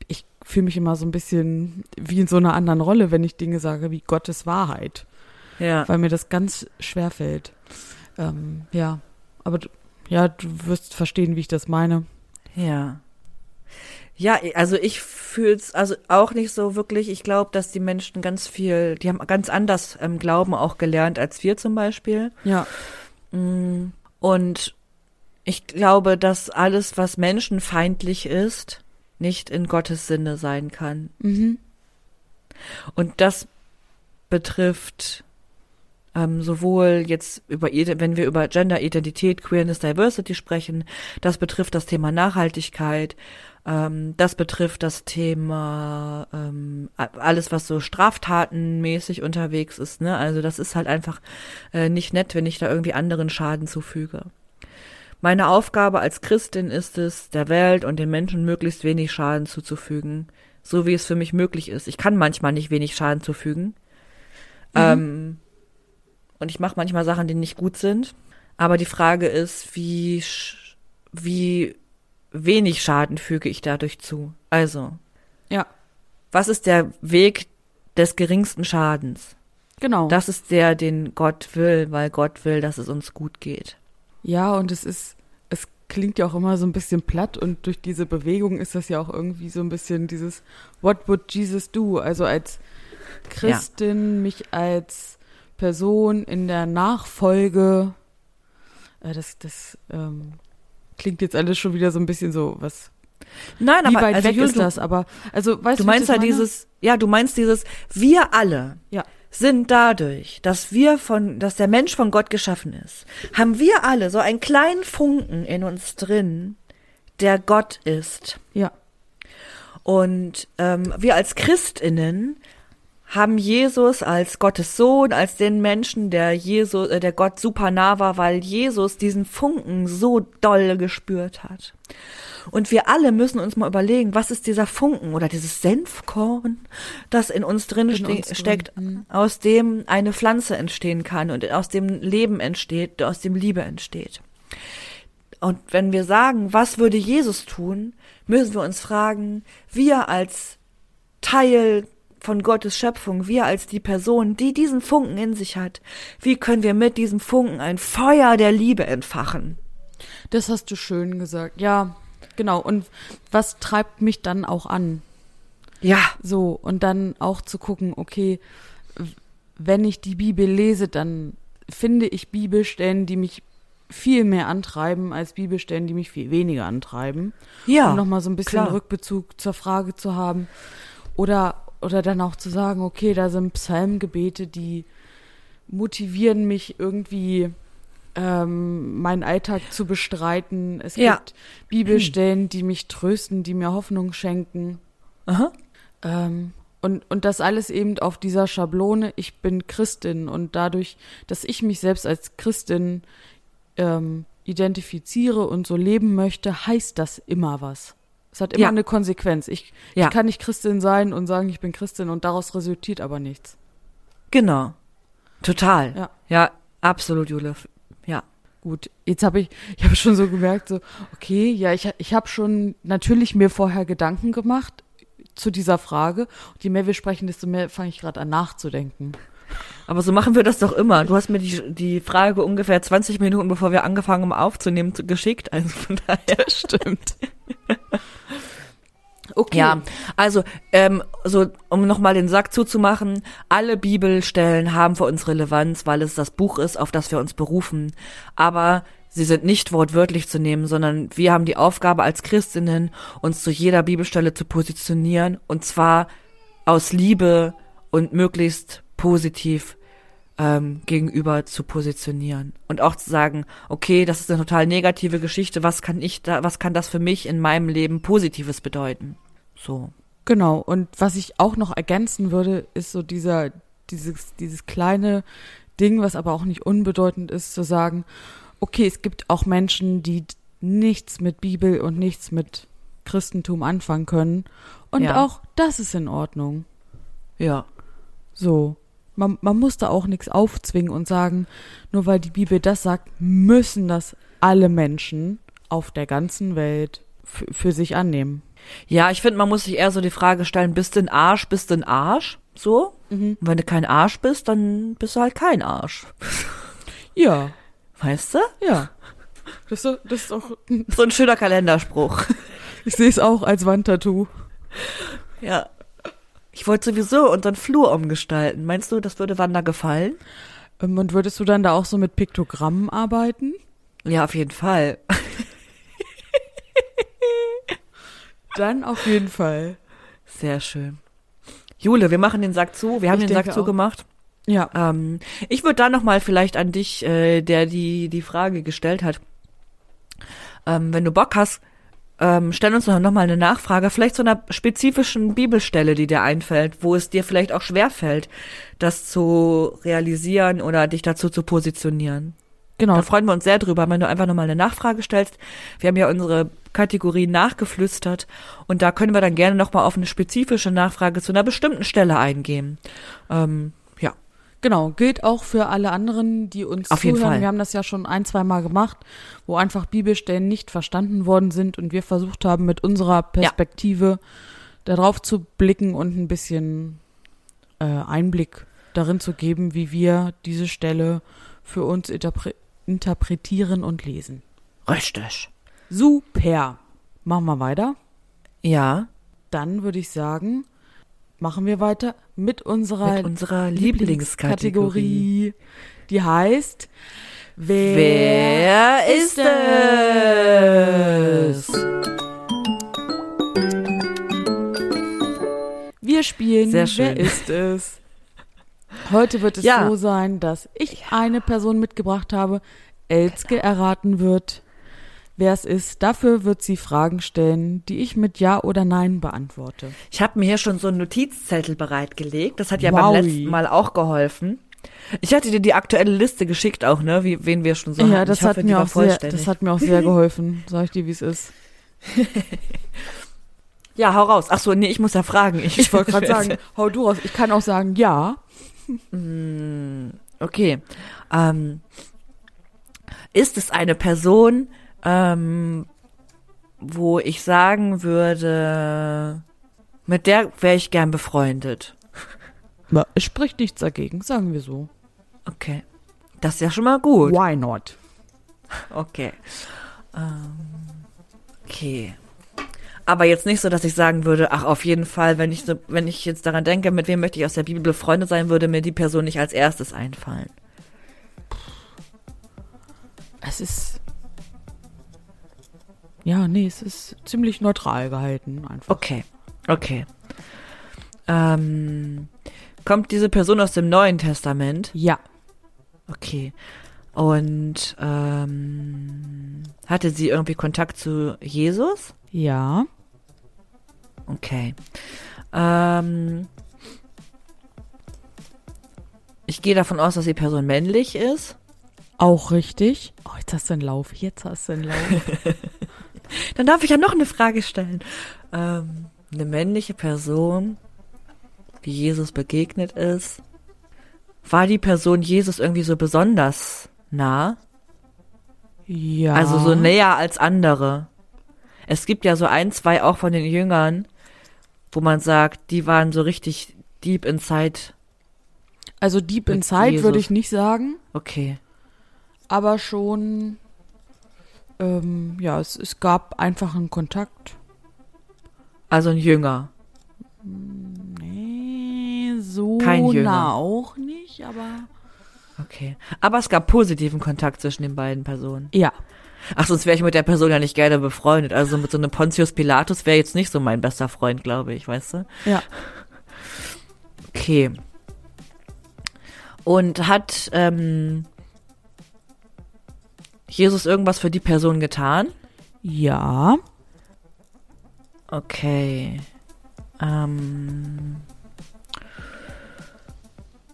ich fühle mich immer so ein bisschen wie in so einer anderen Rolle, wenn ich Dinge sage wie Gottes Wahrheit, ja. weil mir das ganz schwer fällt. Ähm, ja, aber ja, du wirst verstehen, wie ich das meine. Ja. Ja, also ich fühl's also auch nicht so wirklich. Ich glaube, dass die Menschen ganz viel, die haben ganz anders ähm, Glauben auch gelernt als wir zum Beispiel. Ja, Mm, Und ich glaube, dass alles, was menschenfeindlich ist, nicht in Gottes Sinne sein kann. mhm. Und das betrifft ähm, sowohl jetzt über, wenn wir über Gender-Identität, Queerness, Diversity sprechen, das betrifft das Thema Nachhaltigkeit, ähm, das betrifft das Thema ähm, alles, was so straftatenmäßig unterwegs ist. Ne? Also das ist halt einfach äh, nicht nett, wenn ich da irgendwie anderen Schaden zufüge. Meine Aufgabe als Christin ist es, der Welt und den Menschen möglichst wenig Schaden zuzufügen, so wie es für mich möglich ist. Ich kann manchmal nicht wenig Schaden zufügen. Ähm, und ich mache manchmal Sachen, die nicht gut sind. Aber die Frage ist, wie, sch- wie wenig Schaden füge ich dadurch zu. Also, Ja, was ist der Weg des geringsten Schadens? genau. Das ist der, den Gott will, weil Gott will, dass es uns gut geht. Ja, und es ist, es klingt ja auch immer so ein bisschen platt und durch diese Bewegung ist das ja auch irgendwie so ein bisschen dieses What would Jesus do? Also als Christin, mich als Person in der Nachfolge, äh, das, das ähm, klingt jetzt alles schon wieder so ein bisschen so, was, Nein, wie aber weit also, weg Jule, ist das? Aber, also, weißt Du meinst ja meine? dieses, ja, du meinst dieses, wir alle Ja. Sind dadurch, dass wir von, dass der Mensch von Gott geschaffen ist, haben wir alle so einen kleinen Funken in uns drin, der Gott ist. Ja, Und ähm, wir als Christinnen haben Jesus als Gottes Sohn, als den Menschen, der Jesus, äh, der Gott super nah war, weil Jesus diesen Funken so doll gespürt hat. Und wir alle müssen uns mal überlegen, was ist dieser Funken oder dieses Senfkorn, das in uns drin, In ste uns drin, steckt, mhm. aus dem eine Pflanze entstehen kann und aus dem Leben entsteht, aus dem Liebe entsteht. Und wenn wir sagen, was würde Jesus tun, müssen wir uns fragen, wir als Teil von Gottes Schöpfung, wir als die Person, die diesen Funken in sich hat, wie können wir mit diesem Funken ein Feuer der Liebe entfachen? das hast du schön gesagt. Ja, genau. Und was treibt mich dann auch an? Ja, So, und dann auch zu gucken, okay, wenn ich die Bibel lese, dann finde ich Bibelstellen, die mich viel mehr antreiben, als Bibelstellen, die mich viel weniger antreiben. ja. um nochmal so ein bisschen klar. Rückbezug zur Frage zu haben. Oder, oder dann auch zu sagen, okay, da sind Psalmgebete, die motivieren mich irgendwie, ähm, meinen Alltag zu bestreiten. Es Ja. gibt Bibelstellen, die mich trösten, die mir Hoffnung schenken. Aha. Ähm, und, und das alles eben auf dieser Schablone, ich bin Christin und dadurch, dass ich mich selbst als Christin ähm, identifiziere und so leben möchte, heißt das immer was. Es hat immer Ja. eine Konsequenz. Ich, Ja. ich kann nicht Christin sein und sagen, ich bin Christin und daraus resultiert aber nichts. Genau. Total. Ja. Ja, absolut, Jule. Ja. Gut, jetzt habe ich, ich habe schon so gemerkt, so, okay, ja, ich, ich habe schon natürlich mir vorher Gedanken gemacht zu dieser Frage. Und je mehr wir sprechen, desto mehr fange ich gerade an nachzudenken. Aber so machen wir das doch immer. Du hast mir die, die Frage ungefähr 20 Minuten, bevor wir angefangen haben aufzunehmen, zu- geschickt. Also von daher. Stimmt. Okay. Ja, also ähm, so um nochmal den Sack zuzumachen, alle Bibelstellen haben für uns Relevanz, weil es das Buch ist, auf das wir uns berufen. Aber sie sind nicht wortwörtlich zu nehmen, sondern wir haben die Aufgabe als Christinnen, uns zu jeder Bibelstelle zu positionieren und zwar aus Liebe und möglichst positiv ähm, gegenüber zu positionieren und auch zu sagen, okay, das ist eine total negative Geschichte, was kann ich da, was kann das für mich in meinem Leben Positives bedeuten? So. Genau. Und was ich auch noch ergänzen würde, ist so dieser, dieses, dieses kleine Ding, was aber auch nicht unbedeutend ist, zu sagen, okay, es gibt auch Menschen, die nichts mit Bibel und nichts mit Christentum anfangen können. Und Ja. auch das ist in Ordnung. Ja. So. Man, man muss da auch nichts aufzwingen und sagen, nur weil die Bibel das sagt, müssen das alle Menschen auf der ganzen Welt für sich annehmen. Ja, ich finde, man muss sich eher so die Frage stellen, bist du ein Arsch, bist du ein Arsch? So? Und wenn du kein Arsch bist, dann bist du halt kein Arsch. Ja, Weißt du? ja. Das ist, das ist auch, So ein schöner Kalenderspruch. ich sehe es auch als Wandtattoo. Ja. Ich wollte sowieso unseren Flur umgestalten. Meinst du, das würde Wanda gefallen? Ähm, Und würdest du dann da auch so mit Piktogrammen arbeiten? Ja, auf jeden Fall. Dann auf jeden Fall. Sehr schön. Jule, wir machen den Sack zu. Wir haben Ich den Sack auch. zugemacht. Ja. Ähm, ich würde da noch mal vielleicht an dich, äh, der die die Frage gestellt hat, ähm, wenn du Bock hast, ähm, stell uns noch mal eine Nachfrage, vielleicht zu einer spezifischen Bibelstelle, die dir einfällt, wo es dir vielleicht auch schwer fällt, das zu realisieren oder dich dazu zu positionieren. Genau. Da freuen wir uns sehr drüber, wenn du einfach nochmal eine Nachfrage stellst. Wir haben ja unsere Kategorien nachgeflüstert und da können wir dann gerne nochmal auf eine spezifische Nachfrage zu einer bestimmten Stelle eingehen. Ähm, Genau, gilt auch für alle anderen, die uns Auf jeden zuhören. Fall. Wir haben das ja schon ein, zwei Mal gemacht, wo einfach Bibelstellen nicht verstanden worden sind und wir versucht haben, mit unserer Perspektive darauf zu blicken und ein bisschen äh, Einblick darin zu geben, wie wir diese Stelle für uns interpre interpretieren und lesen. Richtig. Super. Machen wir weiter. Ja, Dann würde ich sagen, machen wir weiter mit unserer, mit unserer Lieblingskategorie. Die heißt Wer, Wer ist es? Wir spielen Sehr schön. Wer ist es? Heute wird es Ja. so sein, dass ich eine Person mitgebracht habe, Elske erraten wird, wer es ist. Dafür wird sie Fragen stellen, die ich mit Ja oder Nein beantworte. Ich habe mir hier schon so einen Notizzettel bereitgelegt. Das hat ja Wowi. beim letzten Mal auch geholfen. Ich hatte dir die aktuelle Liste geschickt auch, ne? Wie, wen wir schon so ja, hatten. das ich hoffe, hat mir auch sehr, das hat mir auch sehr geholfen. Sag ich dir, wie es ist. ja, hau raus. Ach so, nee, ich muss ja fragen. Ich wollte gerade sagen, hau du raus. Ich kann auch sagen Ja. Okay. Ähm, ist es eine Person, ähm, wo ich sagen würde, mit der wäre ich gern befreundet? Na, Es spricht nichts dagegen, sagen wir so. Okay. Das ist ja schon mal gut. Why not? Okay. Ähm, okay. Aber jetzt nicht so, dass ich sagen würde, ach, auf jeden Fall, wenn ich so, wenn ich jetzt daran denke, mit wem möchte ich aus der Bibel befreundet sein, würde mir die Person nicht als erstes einfallen. Es ist. Ja, nee, es ist ziemlich neutral gehalten, einfach. Okay. Okay. Ähm, kommt diese Person aus dem Neuen Testament? Ja. Okay. Und ähm, hatte sie irgendwie Kontakt zu Jesus? Ja. Okay. Ähm, ich gehe davon aus, dass die Person männlich ist. Auch richtig. Oh, jetzt hast du einen Lauf. Jetzt hast du einen Lauf. Dann darf ich ja noch eine Frage stellen. Ähm, eine männliche Person, die Jesus begegnet ist. War die Person Jesus irgendwie so besonders nah? ja. Also so näher als andere? Es gibt ja so ein, zwei auch von den Jüngern, wo man sagt, die waren so richtig deep inside. Also Deep Inside würde ich nicht sagen, Okay. aber schon. Ähm, ja, es, es gab einfach einen Kontakt. Also ein Jünger. Nee, so Kein Jünger. nah auch nicht, aber. Okay. Aber es gab positiven Kontakt zwischen den beiden Personen. Ja. Ach, sonst wäre ich mit der Person ja nicht gerne befreundet. Also mit so einem Pontius Pilatus wäre jetzt nicht so mein bester Freund, glaube ich, weißt du? Ja. Okay. Und hat ähm, Jesus irgendwas für die Person getan? Ja. Okay. Ähm,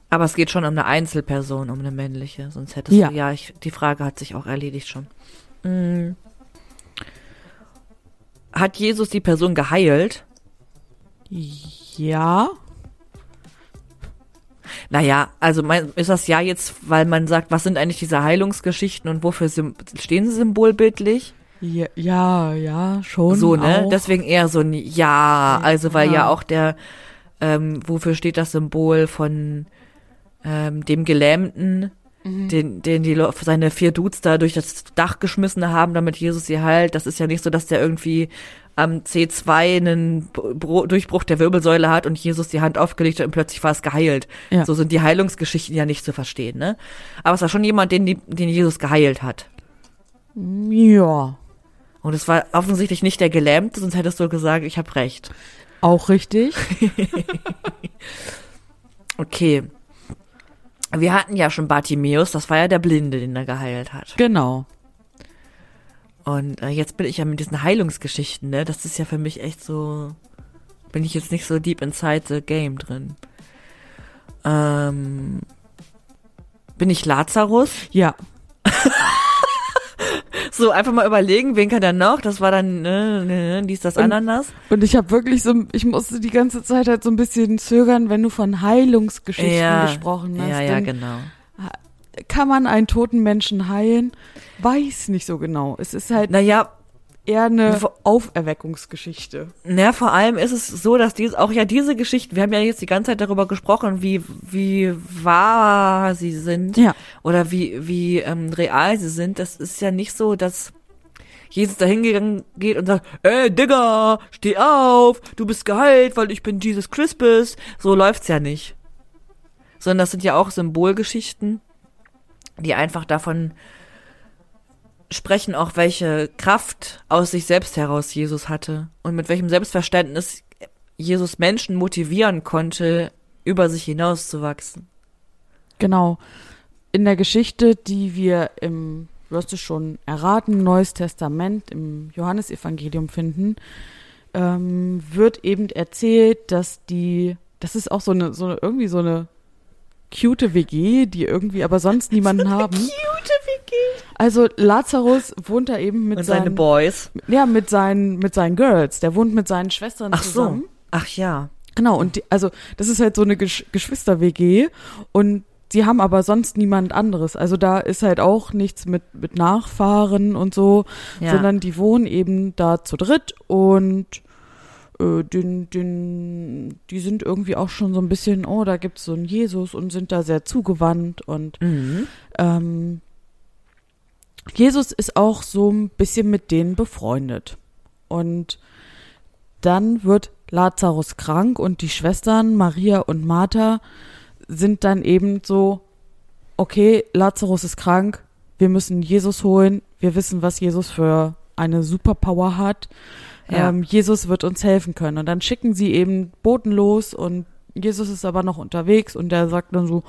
aber es geht schon um eine Einzelperson, um eine männliche. Sonst hättest Ja. du, ja, ich, die Frage hat sich auch erledigt schon. Mm. Hat Jesus die Person geheilt? Ja. Naja, also mein, ist das ja jetzt, weil man sagt, was sind eigentlich diese Heilungsgeschichten und wofür stehen sie symbolbildlich? Ja, ja, ja schon. so, ne? Auch. Deswegen eher so ein Ja, also weil ja Ja. auch der, ähm, wofür steht das Symbol von ähm, dem Gelähmten, Mhm. den, den die seine vier Dudes da durch das Dach geschmissen haben, damit Jesus sie heilt. Das ist ja nicht so, dass der irgendwie am C2 einen Bro Durchbruch der Wirbelsäule hat und Jesus die Hand aufgelegt hat und plötzlich war es geheilt. Ja. So sind die Heilungsgeschichten ja nicht zu verstehen, ne? Aber es war schon jemand, den, den Jesus geheilt hat. Ja. Und es war offensichtlich nicht der Gelähmte, sonst hättest du gesagt, ich habe recht. Auch richtig. Okay. Wir hatten ja schon Bartimäus, das war ja der Blinde, den er geheilt hat. Genau. Und äh, jetzt bin ich ja mit diesen Heilungsgeschichten, ne? Das ist ja für mich echt so. Bin ich jetzt nicht so deep inside the game drin. Ähm, bin ich Lazarus? Ja. So, einfach mal überlegen, wen kann er noch? Das war dann, ne, ne, dies, das, Und- Ananas. Und ich habe wirklich so, ich musste die ganze Zeit halt so ein bisschen zögern, wenn du von Heilungsgeschichten gesprochen hast. Ja, ja, genau. Kann man einen toten Menschen heilen? Weiß nicht so genau. Es ist halt Naja, eher eine Auferweckungsgeschichte. na, vor allem ist es so, dass dies, auch ja diese Geschichten, wir haben ja jetzt die ganze Zeit darüber gesprochen, wie, wie wahr sie sind. Ja. Oder wie, wie ähm, real sie sind. Das ist ja nicht so, dass Jesus da hingegangen geht und sagt, ey, Digga, steh auf, du bist geheilt, weil ich bin Jesus Christus. So läuft's ja nicht. Sondern das sind ja auch Symbolgeschichten, die einfach davon sprechen, auch welche Kraft aus sich selbst heraus Jesus hatte und mit welchem Selbstverständnis Jesus Menschen motivieren konnte, über sich hinauszuwachsen. Genau. In der Geschichte, die wir im, du hast es schon erraten, Neues Testament im Johannesevangelium finden, ähm, wird eben erzählt, dass die, das ist auch so eine, so eine, irgendwie so eine cute WG, die irgendwie aber sonst niemanden haben. Cute. Also Lazarus wohnt da eben mit Und seine seinen, Boys. ja, mit seinen, mit seinen Girls. Der wohnt mit seinen Schwestern Ach zusammen. so. Ach ja. Genau, und die, also das ist halt so eine Gesch Geschwister-WG und sie haben aber sonst niemand anderes. Also da ist halt auch nichts mit, mit Nachfahren und so, Ja. sondern die wohnen eben da zu dritt und äh, den, den, die sind irgendwie auch schon so ein bisschen, oh, da gibt's so einen Jesus und sind da sehr zugewandt und Mhm. ähm, Jesus ist auch so ein bisschen mit denen befreundet. Und dann wird Lazarus krank und die Schwestern Maria und Martha sind dann eben so, okay, Lazarus ist krank, wir müssen Jesus holen, wir wissen, was Jesus für eine Superpower hat. Ja. Ähm, Jesus wird uns helfen können. Und dann schicken sie eben Boten los und Jesus ist aber noch unterwegs und der sagt dann so,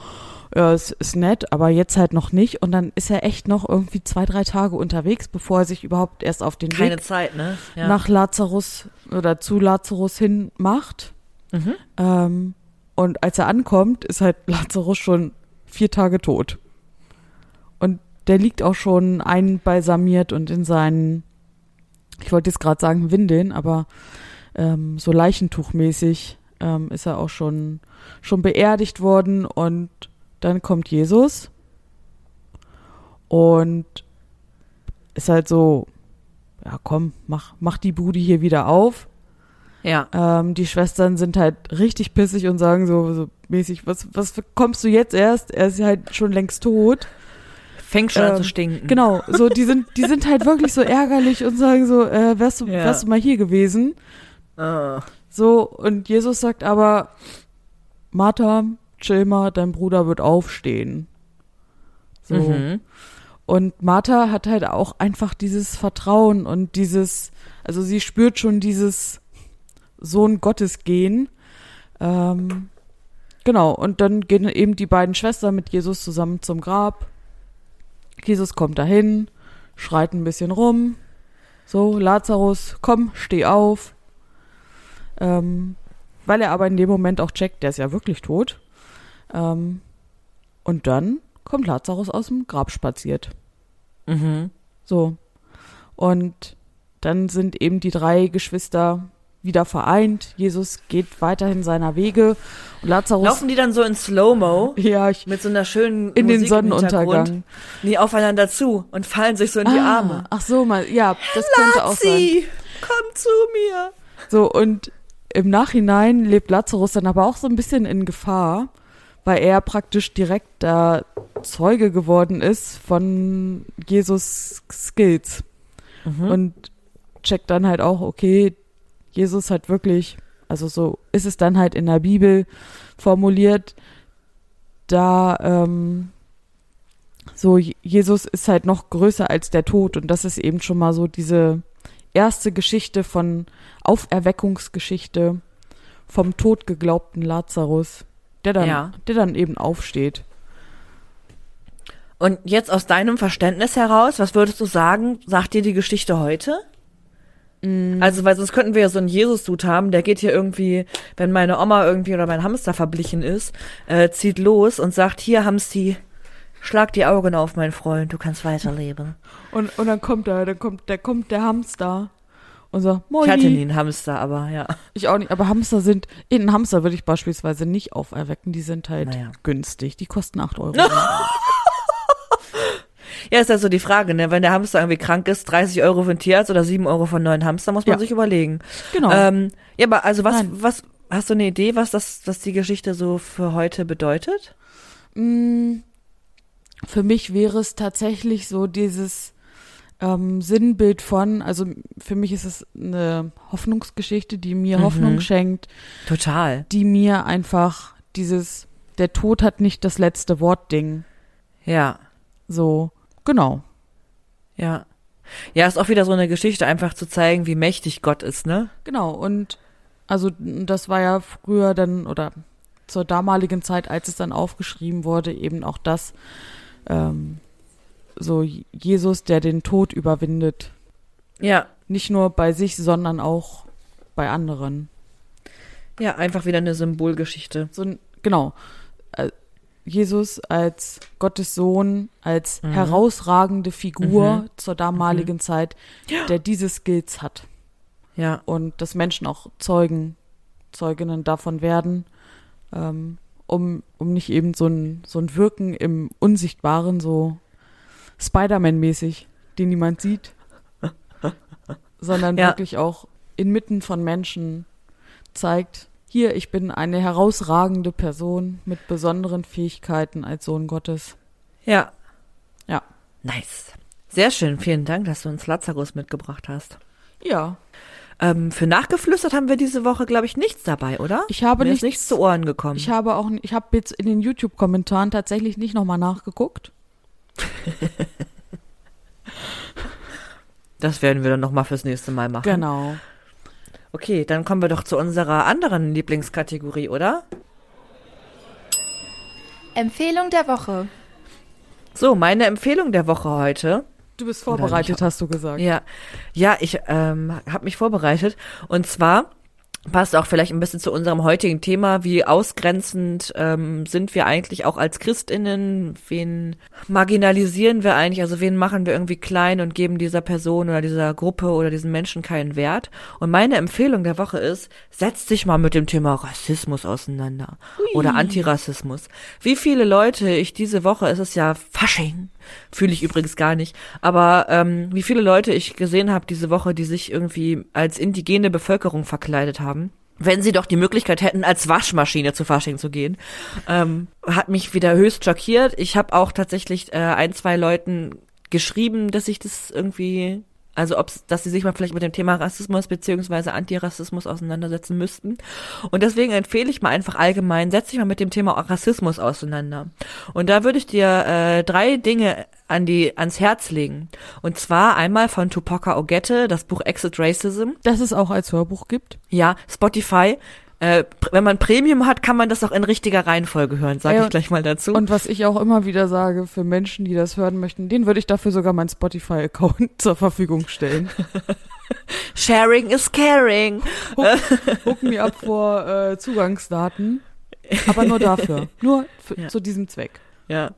ja, es ist nett, aber jetzt halt noch nicht. Und dann ist er echt noch irgendwie zwei, drei Tage unterwegs, bevor er sich überhaupt erst auf den Keine Weg Zeit, ne? Ja. nach Lazarus oder zu Lazarus hin macht. mhm. Ähm, und als er ankommt, ist halt Lazarus schon vier Tage tot. Und der liegt auch schon einbalsamiert und in seinen, ich wollte jetzt gerade sagen Windeln, aber ähm, so Leichentuchmäßig ähm, ist er auch schon, schon beerdigt worden und dann kommt Jesus und ist halt so, ja komm, mach, mach die Bude hier wieder auf. Ja. Ähm, die Schwestern sind halt richtig pissig und sagen so, so mäßig, was, was kommst du jetzt erst? Er ist halt schon längst tot. Fängt schon an Ähm, zu stinken. Genau, so die sind, die sind halt wirklich so ärgerlich und sagen so, äh, wärst du, Ja. wärst du mal hier gewesen? Ah. So, und Jesus sagt aber, Martha, chill mal, dein Bruder wird aufstehen. So. Mhm. Und Martha hat halt auch einfach dieses Vertrauen und dieses, also sie spürt schon dieses Sohn Gottes gehen. Ähm, genau, und dann gehen eben die beiden Schwestern mit Jesus zusammen zum Grab. Jesus kommt dahin, schreit ein bisschen rum. So, Lazarus, komm, steh auf. Ähm, weil er aber in dem Moment auch checkt, der ist ja wirklich tot. Ähm, und dann kommt Lazarus aus dem Grab spaziert. Mhm. So. Und dann sind eben die drei Geschwister wieder vereint. Jesus geht weiterhin seiner Wege. Und Lazarus. Laufen die dann so in Slow-Mo ja, ich, mit so einer schönen in den Musik im Sonnenuntergang. Nee, aufeinander zu und fallen sich so in die Ah, Arme. Ach so, mal, ja, das könnte auch sein. Lazi, komm zu mir. So, und im Nachhinein lebt Lazarus dann aber auch so ein bisschen in Gefahr, weil er praktisch direkt da Zeuge geworden ist von Jesus Skills. Und checkt dann halt auch, okay, Jesus hat wirklich, also so ist es dann halt in der Bibel formuliert, da ähm, so Je- Jesus ist halt noch größer als der Tod. Und das ist eben schon mal so diese erste Geschichte von Auferweckungsgeschichte vom Tod geglaubten Lazarus, der dann, Ja. der dann eben aufsteht. Und jetzt aus deinem Verständnis heraus, was würdest du sagen, sagt dir die Geschichte heute? Also, weil sonst könnten wir ja so einen Jesus-Sud haben, der geht hier irgendwie, wenn meine Oma irgendwie oder mein Hamster verblichen ist, äh, zieht los und sagt, hier Hamsti, Schlag die Augen auf, mein Freund, du kannst weiterleben. Und, und dann kommt er, dann kommt, der kommt der Hamster und sagt, Moi. Ich hatte nie einen Hamster, aber ja. Ich auch nicht, aber Hamster sind, in einen Hamster würde ich beispielsweise nicht auferwecken, die sind halt Naja. günstig, die kosten 8 Euro. Ja, ist also die Frage, ne? Wenn der Hamster irgendwie krank ist, 30 Euro für ein Tierarzt oder 7 Euro für einen neuen Hamster, muss man Ja. sich überlegen. genau. Ähm, ja, aber also was, Nein. was, hast du eine Idee, was das, was die Geschichte so für heute bedeutet? Mm, Für mich wäre es tatsächlich so dieses ähm, Sinnbild von, also für mich ist es eine Hoffnungsgeschichte, die mir Mhm. Hoffnung schenkt, Total. die mir einfach dieses, der Tod hat nicht das letzte Wort Ding. Ja, So, genau. ja. Ja, ist auch wieder so eine Geschichte, einfach zu zeigen, wie mächtig Gott ist, ne? Genau, und also das war ja früher dann oder zur damaligen Zeit, als es dann aufgeschrieben wurde, eben auch das, ähm, so Jesus, der den Tod überwindet. Ja. Nicht nur bei sich, sondern auch bei anderen. Ja, einfach wieder eine Symbolgeschichte. So ein, genau. Äh, Jesus als Gottes Sohn, als Mhm. herausragende Figur Mhm. zur damaligen Zeit, der diese Skills hat. Ja. und dass Menschen auch Zeugen, Zeuginnen davon werden, ähm, um, um nicht eben so ein, so ein Wirken im Unsichtbaren, so Spider-Man-mäßig, den niemand sieht, sondern Ja. wirklich auch inmitten von Menschen zeigt, hier, ich bin eine herausragende Person mit besonderen Fähigkeiten als Sohn Gottes. Ja. Ja. Nice. Sehr schön. Vielen Dank, dass du uns Lazarus mitgebracht hast. Ja. Ähm, für nachgeflüstert haben wir diese Woche, glaube ich, nichts dabei, oder? Ich habe Mir nichts, ist nichts zu Ohren gekommen. ich habe auch, ich habe jetzt in den YouTube-Kommentaren tatsächlich nicht nochmal nachgeguckt. das werden wir dann nochmal fürs nächste Mal machen. Genau. Okay, dann kommen wir doch zu unserer anderen Lieblingskategorie, oder? Empfehlung der Woche. So, meine Empfehlung der Woche heute. Du bist vorbereitet, nicht. hast du gesagt. Ja, ja, ich ähm, habe mich vorbereitet. Und zwar passt auch vielleicht ein bisschen zu unserem heutigen Thema, wie ausgrenzend ähm, sind wir eigentlich auch als Christinnen, wen marginalisieren wir eigentlich, also wen machen wir irgendwie klein und geben dieser Person oder dieser Gruppe oder diesen Menschen keinen Wert. Und meine Empfehlung der Woche ist, setz dich mal mit dem Thema Rassismus auseinander oder Antirassismus. Wie viele Leute ich diese Woche, es ist ja Fasching, fühle ich übrigens gar nicht, aber ähm, wie viele Leute ich gesehen habe diese Woche, die sich irgendwie als indigene Bevölkerung verkleidet haben. Wenn sie doch die Möglichkeit hätten, als Waschmaschine zu Fasching zu gehen, ähm, hat mich wieder höchst schockiert. Ich habe auch tatsächlich äh, ein, zwei Leuten geschrieben, dass ich das irgendwie, also ob dass sie sich mal vielleicht mit dem Thema Rassismus beziehungsweise Antirassismus auseinandersetzen müssten. Und deswegen empfehle ich mal einfach allgemein, setz dich mal mit dem Thema Rassismus auseinander. Und da würde ich dir äh, drei Dinge an die ans Herz legen. Und zwar einmal von Tupac Ogette, das Buch Exit Racism. Dass es auch als Hörbuch gibt. Ja, Spotify. Äh, wenn man Premium hat, kann man das auch in richtiger Reihenfolge hören, sage Ja, ich gleich mal dazu. Und was ich auch immer wieder sage, für Menschen, die das hören möchten, denen würde ich dafür sogar meinen Spotify-Account zur Verfügung stellen. Sharing is caring. Gucken mir ab vor äh, Zugangsdaten. Aber nur dafür. Nur für, Ja. zu diesem Zweck. Ja.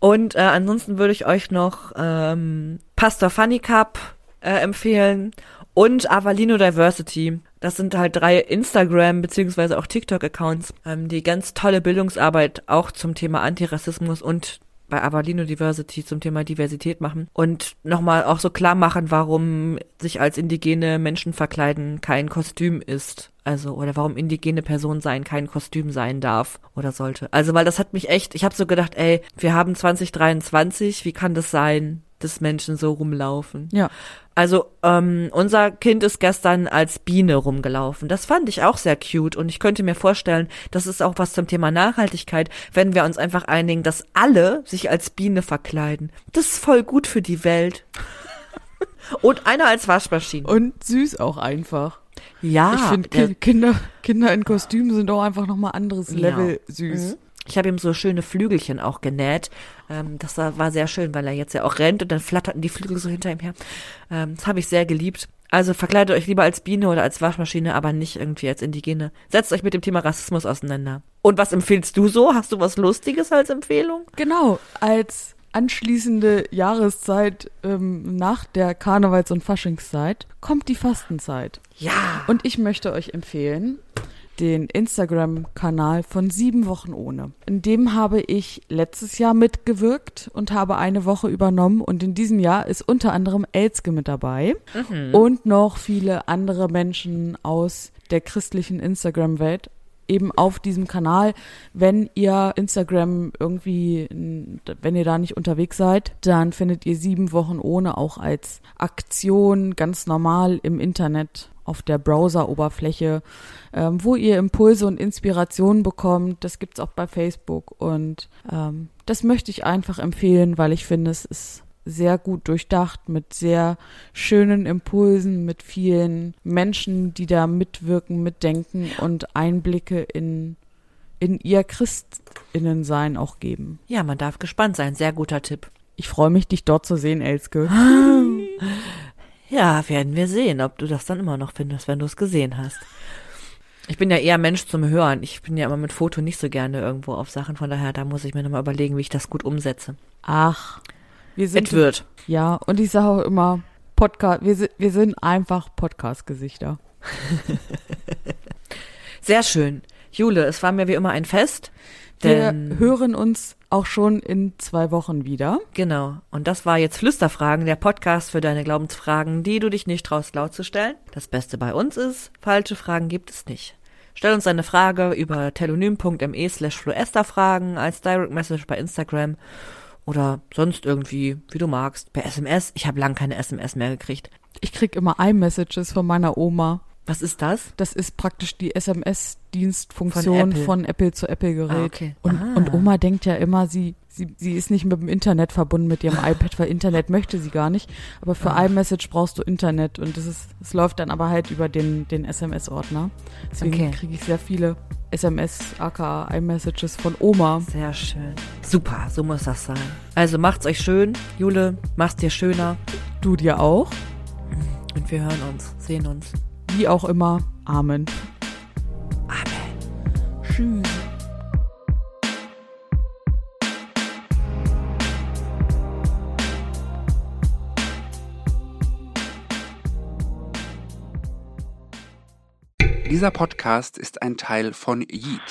Und äh, ansonsten würde ich euch noch ähm, Pastor Funny Cup äh, empfehlen und Avalino Diversity. Das sind halt drei Instagram beziehungsweise auch TikTok-Accounts, ähm, die ganz tolle Bildungsarbeit auch zum Thema Antirassismus und bei Avalino Diversity zum Thema Diversität machen und nochmal auch so klar machen, warum sich als indigene Menschen verkleiden kein Kostüm ist. Also, oder warum indigene Person sein kein Kostüm sein darf oder sollte. Also, weil das hat mich echt, ich habe so gedacht, ey, wir haben 2023, wie kann das sein, dass Menschen so rumlaufen? Ja. Also, ähm, unser Kind ist gestern als Biene rumgelaufen. Das fand ich auch sehr cute und ich könnte mir vorstellen, das ist auch was zum Thema Nachhaltigkeit, wenn wir uns einfach einigen, dass alle sich als Biene verkleiden. Das ist voll gut für die Welt. und einer als Waschmaschine. Und süß auch einfach. ja, ich finde, der- Ki Kinder, Kinder in Kostümen sind auch einfach nochmal anderes Ja. Level süß. Mhm. Ich habe ihm so schöne Flügelchen auch genäht. Ähm, das war, sehr schön, weil er jetzt ja auch rennt und dann flatterten die Flügel so hinter ihm her. Ähm, das habe ich sehr geliebt. Also verkleidet euch lieber als Biene oder als Waschmaschine, aber nicht irgendwie als Indigene. Setzt euch mit dem Thema Rassismus auseinander. Und was empfiehlst du so? Hast du was Lustiges als Empfehlung? Genau, als anschließende Jahreszeit ähm, nach der Karnevals- und Faschingszeit kommt die Fastenzeit. Ja. Und ich möchte euch empfehlen, den Instagram-Kanal von Sieben Wochen ohne. In dem habe ich letztes Jahr mitgewirkt und habe eine Woche übernommen. Und in diesem Jahr ist unter anderem Elske mit dabei und noch viele andere Menschen aus der christlichen Instagram-Welt eben auf diesem Kanal. Wenn ihr Instagram irgendwie, wenn ihr da nicht unterwegs seid, dann findet ihr sieben Wochen ohne auch als Aktion ganz normal im Internet auf der Browser-Oberfläche, ähm, wo ihr Impulse und Inspirationen bekommt. Das gibt's auch bei Facebook und ähm, das möchte ich einfach empfehlen, weil ich finde, es ist sehr gut durchdacht, mit sehr schönen Impulsen, mit vielen Menschen, die da mitwirken, mitdenken und Einblicke in, in ihr Christinnensein auch geben. Ja, man darf gespannt sein. Sehr guter Tipp. Ich freue mich, dich dort zu sehen, Elske. Ja, werden wir sehen, ob du das dann immer noch findest, wenn du es gesehen hast. Ich bin ja eher Mensch zum Hören. Ich bin ja immer mit Foto nicht so gerne irgendwo auf Sachen. Von daher, da muss ich mir nochmal überlegen, wie ich das gut umsetze. Ach, wir sind. Es wird. Ja, und ich sage auch immer, Podcast, wir, sind- wir sind einfach Podcast-Gesichter. Sehr schön. Jule, es war mir wie immer ein Fest. Wir Denn, hören uns auch schon in zwei Wochen wieder. Genau. Und das war jetzt Flüsterfragen, der Podcast für deine Glaubensfragen, die du dich nicht traust laut zu stellen. Das Beste bei uns ist, falsche Fragen gibt es nicht. Stell uns deine Frage über telonym.me slash fluesterfragen als Direct Message bei Instagram oder sonst irgendwie, wie du magst, per SMS. Ich habe lang keine SMS mehr gekriegt. Ich krieg immer iMessages von meiner Oma. Was ist das? Das ist praktisch die SMS-Dienstfunktion Von von Apple. Zu Apple-Gerät. Ah, okay. und, Ah. und Oma denkt ja immer, sie, sie, sie ist nicht mit dem Internet verbunden mit ihrem iPad, weil Internet möchte sie gar nicht. Aber für Ah. iMessage brauchst du Internet und das ist, es läuft dann aber halt über den, den SMS-Ordner. Deswegen Okay. kriege ich sehr viele SMS, aka iMessages von Oma. Sehr schön. Super, so muss das sein. Also macht's euch schön. Jule, mach's dir schöner. Du dir auch. Und wir hören uns, sehen uns. Wie auch immer. Amen. Amen. Tschüss. Dieser Podcast ist ein Teil von Yeet,